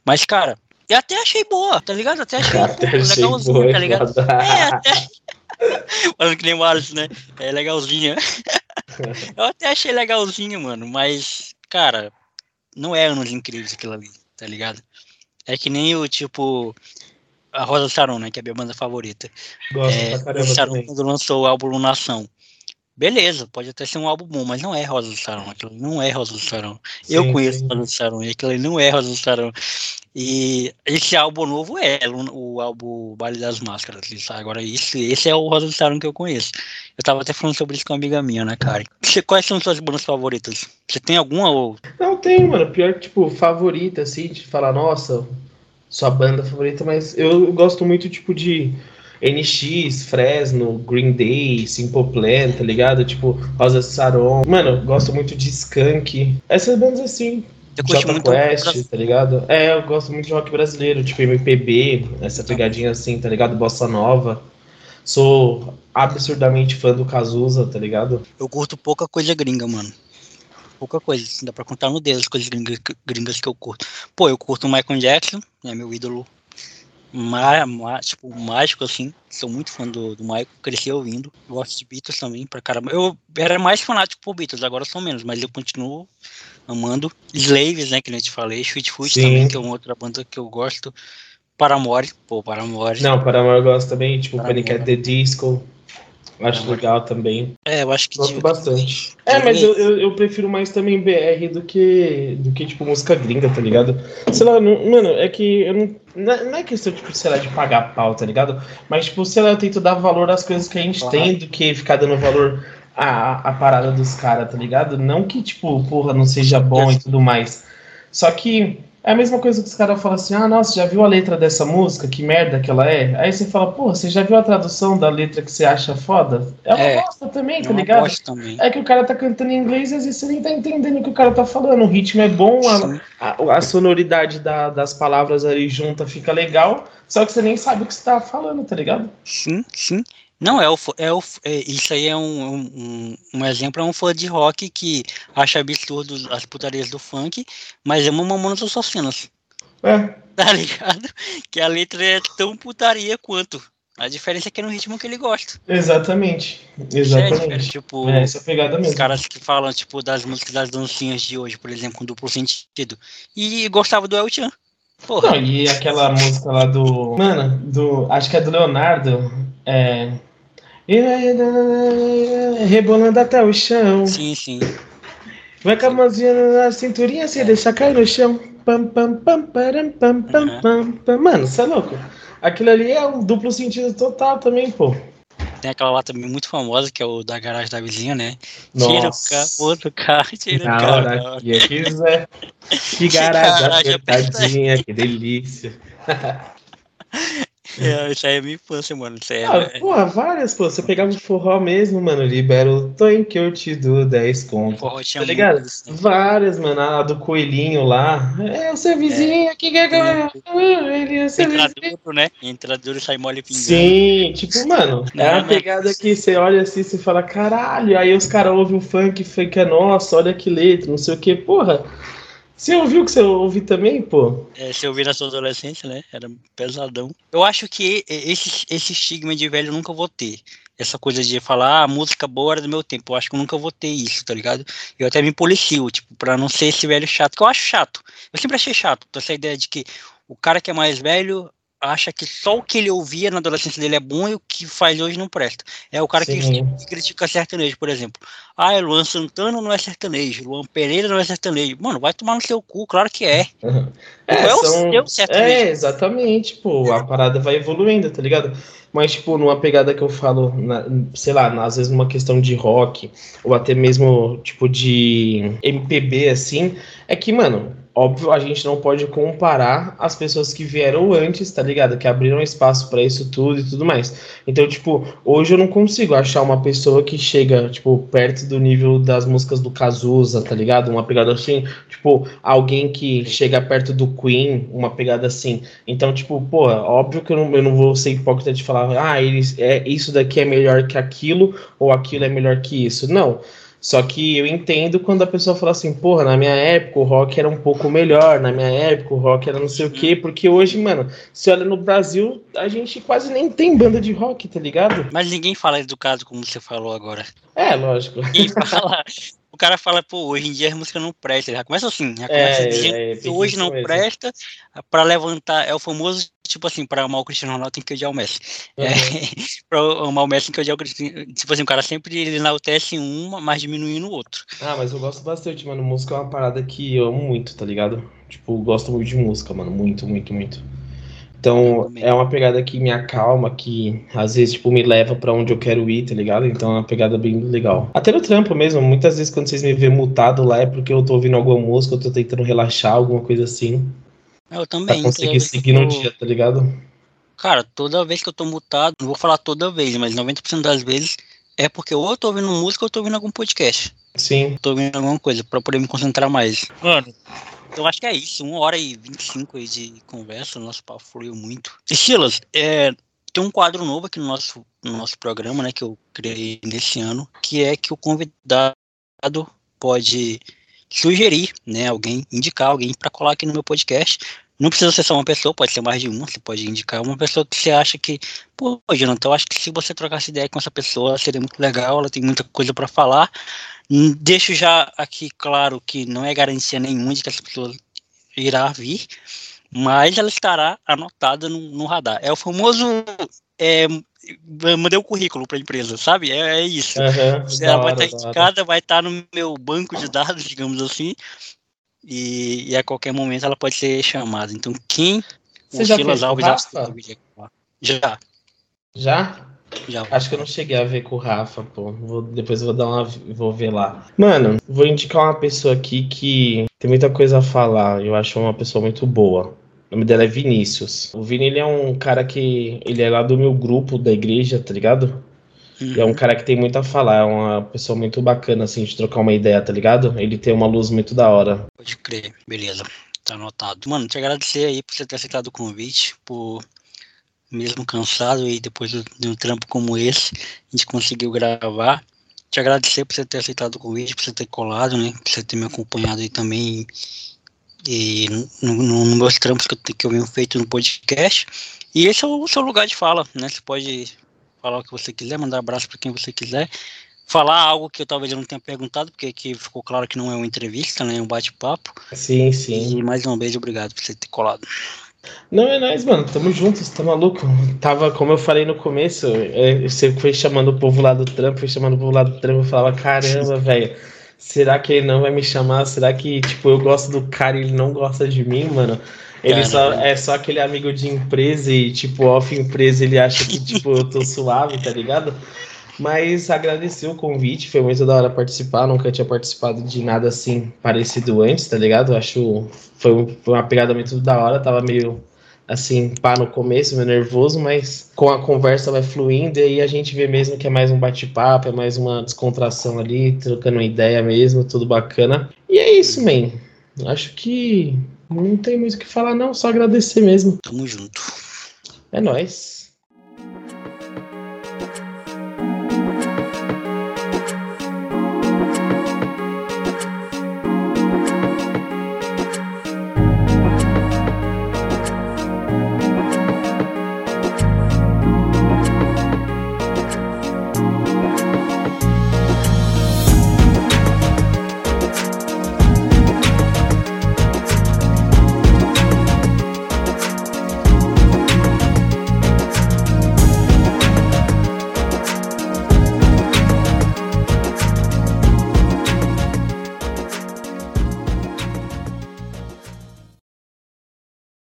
Mas, cara, eu até achei boa, tá ligado? Até achei, *laughs* Até pô, achei legalzinho, boa, tá ligado? *laughs* É, até. Falando que nem o Alisson, né? É legalzinho. *laughs* Eu até achei legalzinho, mano, mas, cara, não é anos incríveis aquilo ali, tá ligado? É que nem o tipo. A Rosa Saron, né? Que é a minha banda favorita. Gosto É, pra caramba Rosa Saron, também. quando lançou o álbum Lunação. Beleza, pode até ser um álbum bom, mas não é Rosa do Sarão. Aquilo não é Rosa do Sarão. Eu conheço sim. Rosa do Sarão e aquilo não é Rosa do Sarão. E esse álbum novo é o álbum Baile das Máscaras. isso. Agora, isso, esse é o Rosa do Sarão que eu conheço. Eu tava até falando sobre isso com uma amiga minha, né, Karen? Você- Quais são suas bandas favoritas? Você tem alguma ou. Não tem, mano. Pior que, tipo, favorita, assim, de falar, nossa, sua banda favorita, mas eu gosto muito, tipo, de NX, Fresno, Green Day, Simple Plan, tá ligado? Tipo, Rosa Saron. Mano, eu gosto muito de Skunk. Essas bandas assim. Curte Jota muito Quest, tá ligado? É, eu gosto muito de rock brasileiro, tipo MPB, essa pegadinha assim, tá ligado? Bossa Nova. Sou absurdamente fã do Cazuza, tá ligado? Eu curto pouca coisa gringa, mano. Pouca coisa, assim, dá pra contar no dedo as coisas gringas, gringas que eu curto. Pô, eu curto o Michael Jackson, é meu ídolo má, má- tipo, mágico, assim. Sou muito fã do, do Michael, cresci ouvindo. Gosto de Beatles também, pra caramba. Eu era mais fanático por Beatles, agora sou menos, mas eu continuo amando. Slaves, né, que nem eu te falei. Sim. também, que é uma outra banda que eu gosto. Paramore, pô, Paramore. Não, Paramore eu gosto também, tipo Paramore. Panic! at the Disco. Acho Paramore. legal também. É, eu acho que... Gosto de- bastante. É, mas eu, eu, eu prefiro mais também BR do que, do que, tipo, música gringa, tá ligado? Sei lá, não- mano, é que eu não. Não é não é questão, tipo, sei lá, de pagar pau, tá ligado? Mas, tipo, sei lá, eu tento dar valor às coisas que a gente Claro. tem do que ficar dando valor à, à parada dos caras, tá ligado? Não que, tipo, porra, não seja bom e tudo mais. Só que é a mesma coisa que os caras falam assim: ah, nossa, já viu a letra dessa música? Que merda que ela é? Aí você fala, porra, você já viu a tradução da letra que você acha foda? É uma É. bosta também, é tá ligado? bosta também. É que o cara tá cantando em inglês e às vezes você nem tá entendendo o que o cara tá falando. O ritmo é bom, a, a, a sonoridade da- das palavras ali junta fica legal, só que você nem sabe o que você tá falando, tá ligado? Sim, sim. Não, é o, é o, é, isso aí é um, um, um exemplo, é um fã de rock que acha absurdo as putarias do funk, mas ama Mamonas Assassinas, É, *laughs* tá ligado? Que a letra é tão putaria quanto. A diferença é que é no ritmo que ele gosta. exatamente. É Exatamente. tipo, É, essa pegada os mesmo. caras que falam, tipo, das músicas das dancinhas de hoje, por exemplo, com duplo sentido. E gostava do El Chan. Porra. Não, e aquela música lá do. Mano, do. Acho que é do Leonardo. É. Rebolando até o chão. Sim, sim. Vai com a mãozinha na cinturinha, você deixa cair no chão. Pam, pam, pam, param, pam, pam, Uhum. pam, pam. Mano, você é louco. Aquilo ali é um duplo sentido total também, pô. Tem aquela lá também muito famosa, que é o da garagem da vizinha, né? Tira o Nossa. carro, outro carro, tira o Na carro. hora que eu quiser. *laughs* Que garagem garagem apertadinha, que delícia. *laughs* É, isso aí é minha infância, mano. Isso aí é, Ah, porra, várias, pô. Você pegava o forró mesmo, mano. Libera o tonho que eu te dou 10 conto. forró tinha Tá ligado? muito isso, né? Várias, mano. A do coelhinho lá. É o seu vizinho aqui que é. Ele é o seu Entra vizinho. duro, né? Entra duro e sai mole pingando. Sim, tipo, mano, é uma pegada que você olha assim e você fala, caralho, aí os caras ouvem o funk que é nossa, olha que letra, não sei o que, porra. Você ouviu que você ouviu também, pô? É, eu vi na sua adolescência, né? Era pesadão. Eu acho que esse, esse estigma de velho eu nunca vou ter. Essa coisa de falar, ah, música boa era do meu tempo. Eu acho que eu nunca vou ter isso, tá ligado? Eu até me policio, tipo, pra não ser esse velho chato, que eu acho chato. Eu sempre achei chato, essa ideia de que o cara que é mais velho acha que só o que ele ouvia na adolescência dele é bom e o que faz hoje não presta. É o cara que, que critica sertanejo, por exemplo. Ah, Luan Santana não é sertanejo, Luan Pereira não é sertanejo. Mano, vai tomar no seu cu, claro que é. *laughs* É, é são... o seu sertanejo. É, exatamente, pô, a parada vai evoluindo, tá ligado? Mas, tipo, numa pegada que eu falo, na, sei lá, às vezes numa questão de rock, ou até mesmo, tipo, de MPB, assim, é que, mano, óbvio, a gente não pode comparar as pessoas que vieram antes, tá ligado? Que abriram espaço para isso tudo e tudo mais. Então, tipo, hoje eu não consigo achar uma pessoa que chega, tipo, perto do nível das músicas do Cazuza, tá ligado? Uma pegada assim, tipo, alguém que chega perto do Queen, uma pegada assim. Então, tipo, pô, óbvio que eu não, eu não vou ser hipócrita de falar, ah, eles, é, isso daqui é melhor que aquilo, ou aquilo é melhor que isso. Não. Só que eu entendo quando a pessoa fala assim, porra, na minha época o rock era um pouco melhor, na minha época o rock era não sei o quê, porque hoje, mano, se olha no Brasil, a gente quase nem tem banda de rock, tá ligado? Mas ninguém fala educado como você falou agora. É, lógico. Ninguém fala. o cara fala, pô, hoje em dia a música não presta. Já começa assim, já começa é, dizendo é, que hoje não mesmo. presta, para levantar, é o famoso tipo assim, pra amar o Cristiano Ronaldo tem que odiar o Messi. Uhum. É, *laughs* pra amar o Messi tem que odiar o Cristiano. Tipo assim, o cara sempre ele enaltece uma, mas diminui no outro. Ah, mas eu gosto bastante, mano. Música é uma parada que eu amo muito, tá ligado? Tipo, gosto muito de música, mano. Muito, muito, muito. Então, é uma pegada que me acalma, que às vezes, tipo, me leva para onde eu quero ir, tá ligado? Então é uma pegada bem legal. Até no trampo mesmo, muitas vezes quando vocês me vêem mutado lá é porque eu tô ouvindo alguma música, eu tô tentando relaxar, alguma coisa assim. Eu também. Pra conseguir seguir no dia, tá ligado? Cara, toda vez que eu tô mutado, não vou falar toda vez, mas 90% das vezes é porque ou eu tô ouvindo música ou eu tô ouvindo algum podcast. Sim. Tô ouvindo alguma coisa pra poder me concentrar mais. Mano, eu acho que é isso. Uma hora e 25 aí de conversa, nosso papo fluiu muito. E Silas, é, tem um quadro novo aqui no nosso, no nosso programa, né, que eu criei nesse ano, que é que o convidado pode sugerir, né, alguém, indicar alguém para colar aqui no meu podcast. Não precisa ser só uma pessoa, pode ser mais de uma. Você pode indicar uma pessoa que você acha que, pô, Jonathan, eu acho que se você trocasse ideia com essa pessoa seria muito legal. Ela tem muita coisa para falar. Hum, deixo já aqui claro que não é garantia nenhuma de que essa pessoa irá vir, mas ela estará anotada no, no radar. É o famoso é, mandei o currículo para a empresa, sabe? É, é isso. Uhum, ela vai estar indicada, vai estar no meu banco de dados, digamos assim, e, e, a qualquer momento ela pode ser chamada. Então, quem Você já Silas Alves já, já? Já. Acho que eu não cheguei a ver com o Rafa, pô. Vou, depois eu vou dar uma. Vou ver lá. Mano, vou indicar uma pessoa aqui que tem muita coisa a falar. Eu acho uma pessoa muito boa. O nome dela é Vinícius. O Vini, ele é um cara que. Ele é lá do meu grupo da igreja, tá ligado? Uhum. é um cara que tem muito a falar, é uma pessoa muito bacana, assim, de trocar uma ideia, tá ligado? Ele tem uma luz muito da hora. Pode crer, beleza. Tá anotado. Mano, te agradecer aí por você ter aceitado o convite, por mesmo cansado e depois de um trampo como esse, a gente conseguiu gravar. Te agradecer por você ter aceitado o convite, por você ter colado, né? Por você ter me acompanhado aí também e no, no, no meus trampos que eu, que eu venho feito no podcast. E esse é o seu lugar de fala, né? Você pode falar o que você quiser, mandar abraço para quem você quiser, falar algo que eu talvez eu não tenha perguntado, porque aqui ficou claro que não é uma entrevista, né? É um bate-papo. Sim, sim. E mais uma vez, obrigado por você ter colado. Não, é nóis, mano. Tamo juntos, tá maluco? Tava, como eu falei no começo, é, você foi chamando o povo lá do trampo, foi chamando o povo lá do trampo, eu falava, caramba, *laughs* velho, será que ele não vai me chamar? Será que, tipo, eu gosto do cara e ele não gosta de mim, mano? Ele só, é só aquele amigo de empresa e, tipo, off empresa ele acha que, tipo, eu tô suave, tá ligado? Mas agradecer o convite, foi muito da hora participar, nunca tinha participado de nada assim parecido antes, tá ligado? Acho foi, foi uma pegada muito da hora, tava meio assim, pá no começo, meio nervoso, mas com a conversa vai fluindo e aí a gente vê mesmo que é mais um bate-papo, é mais uma descontração ali, trocando uma ideia mesmo, tudo bacana. E é isso, man. Acho que não tem muito o que falar, não, só agradecer mesmo. Tamo junto. É nóis.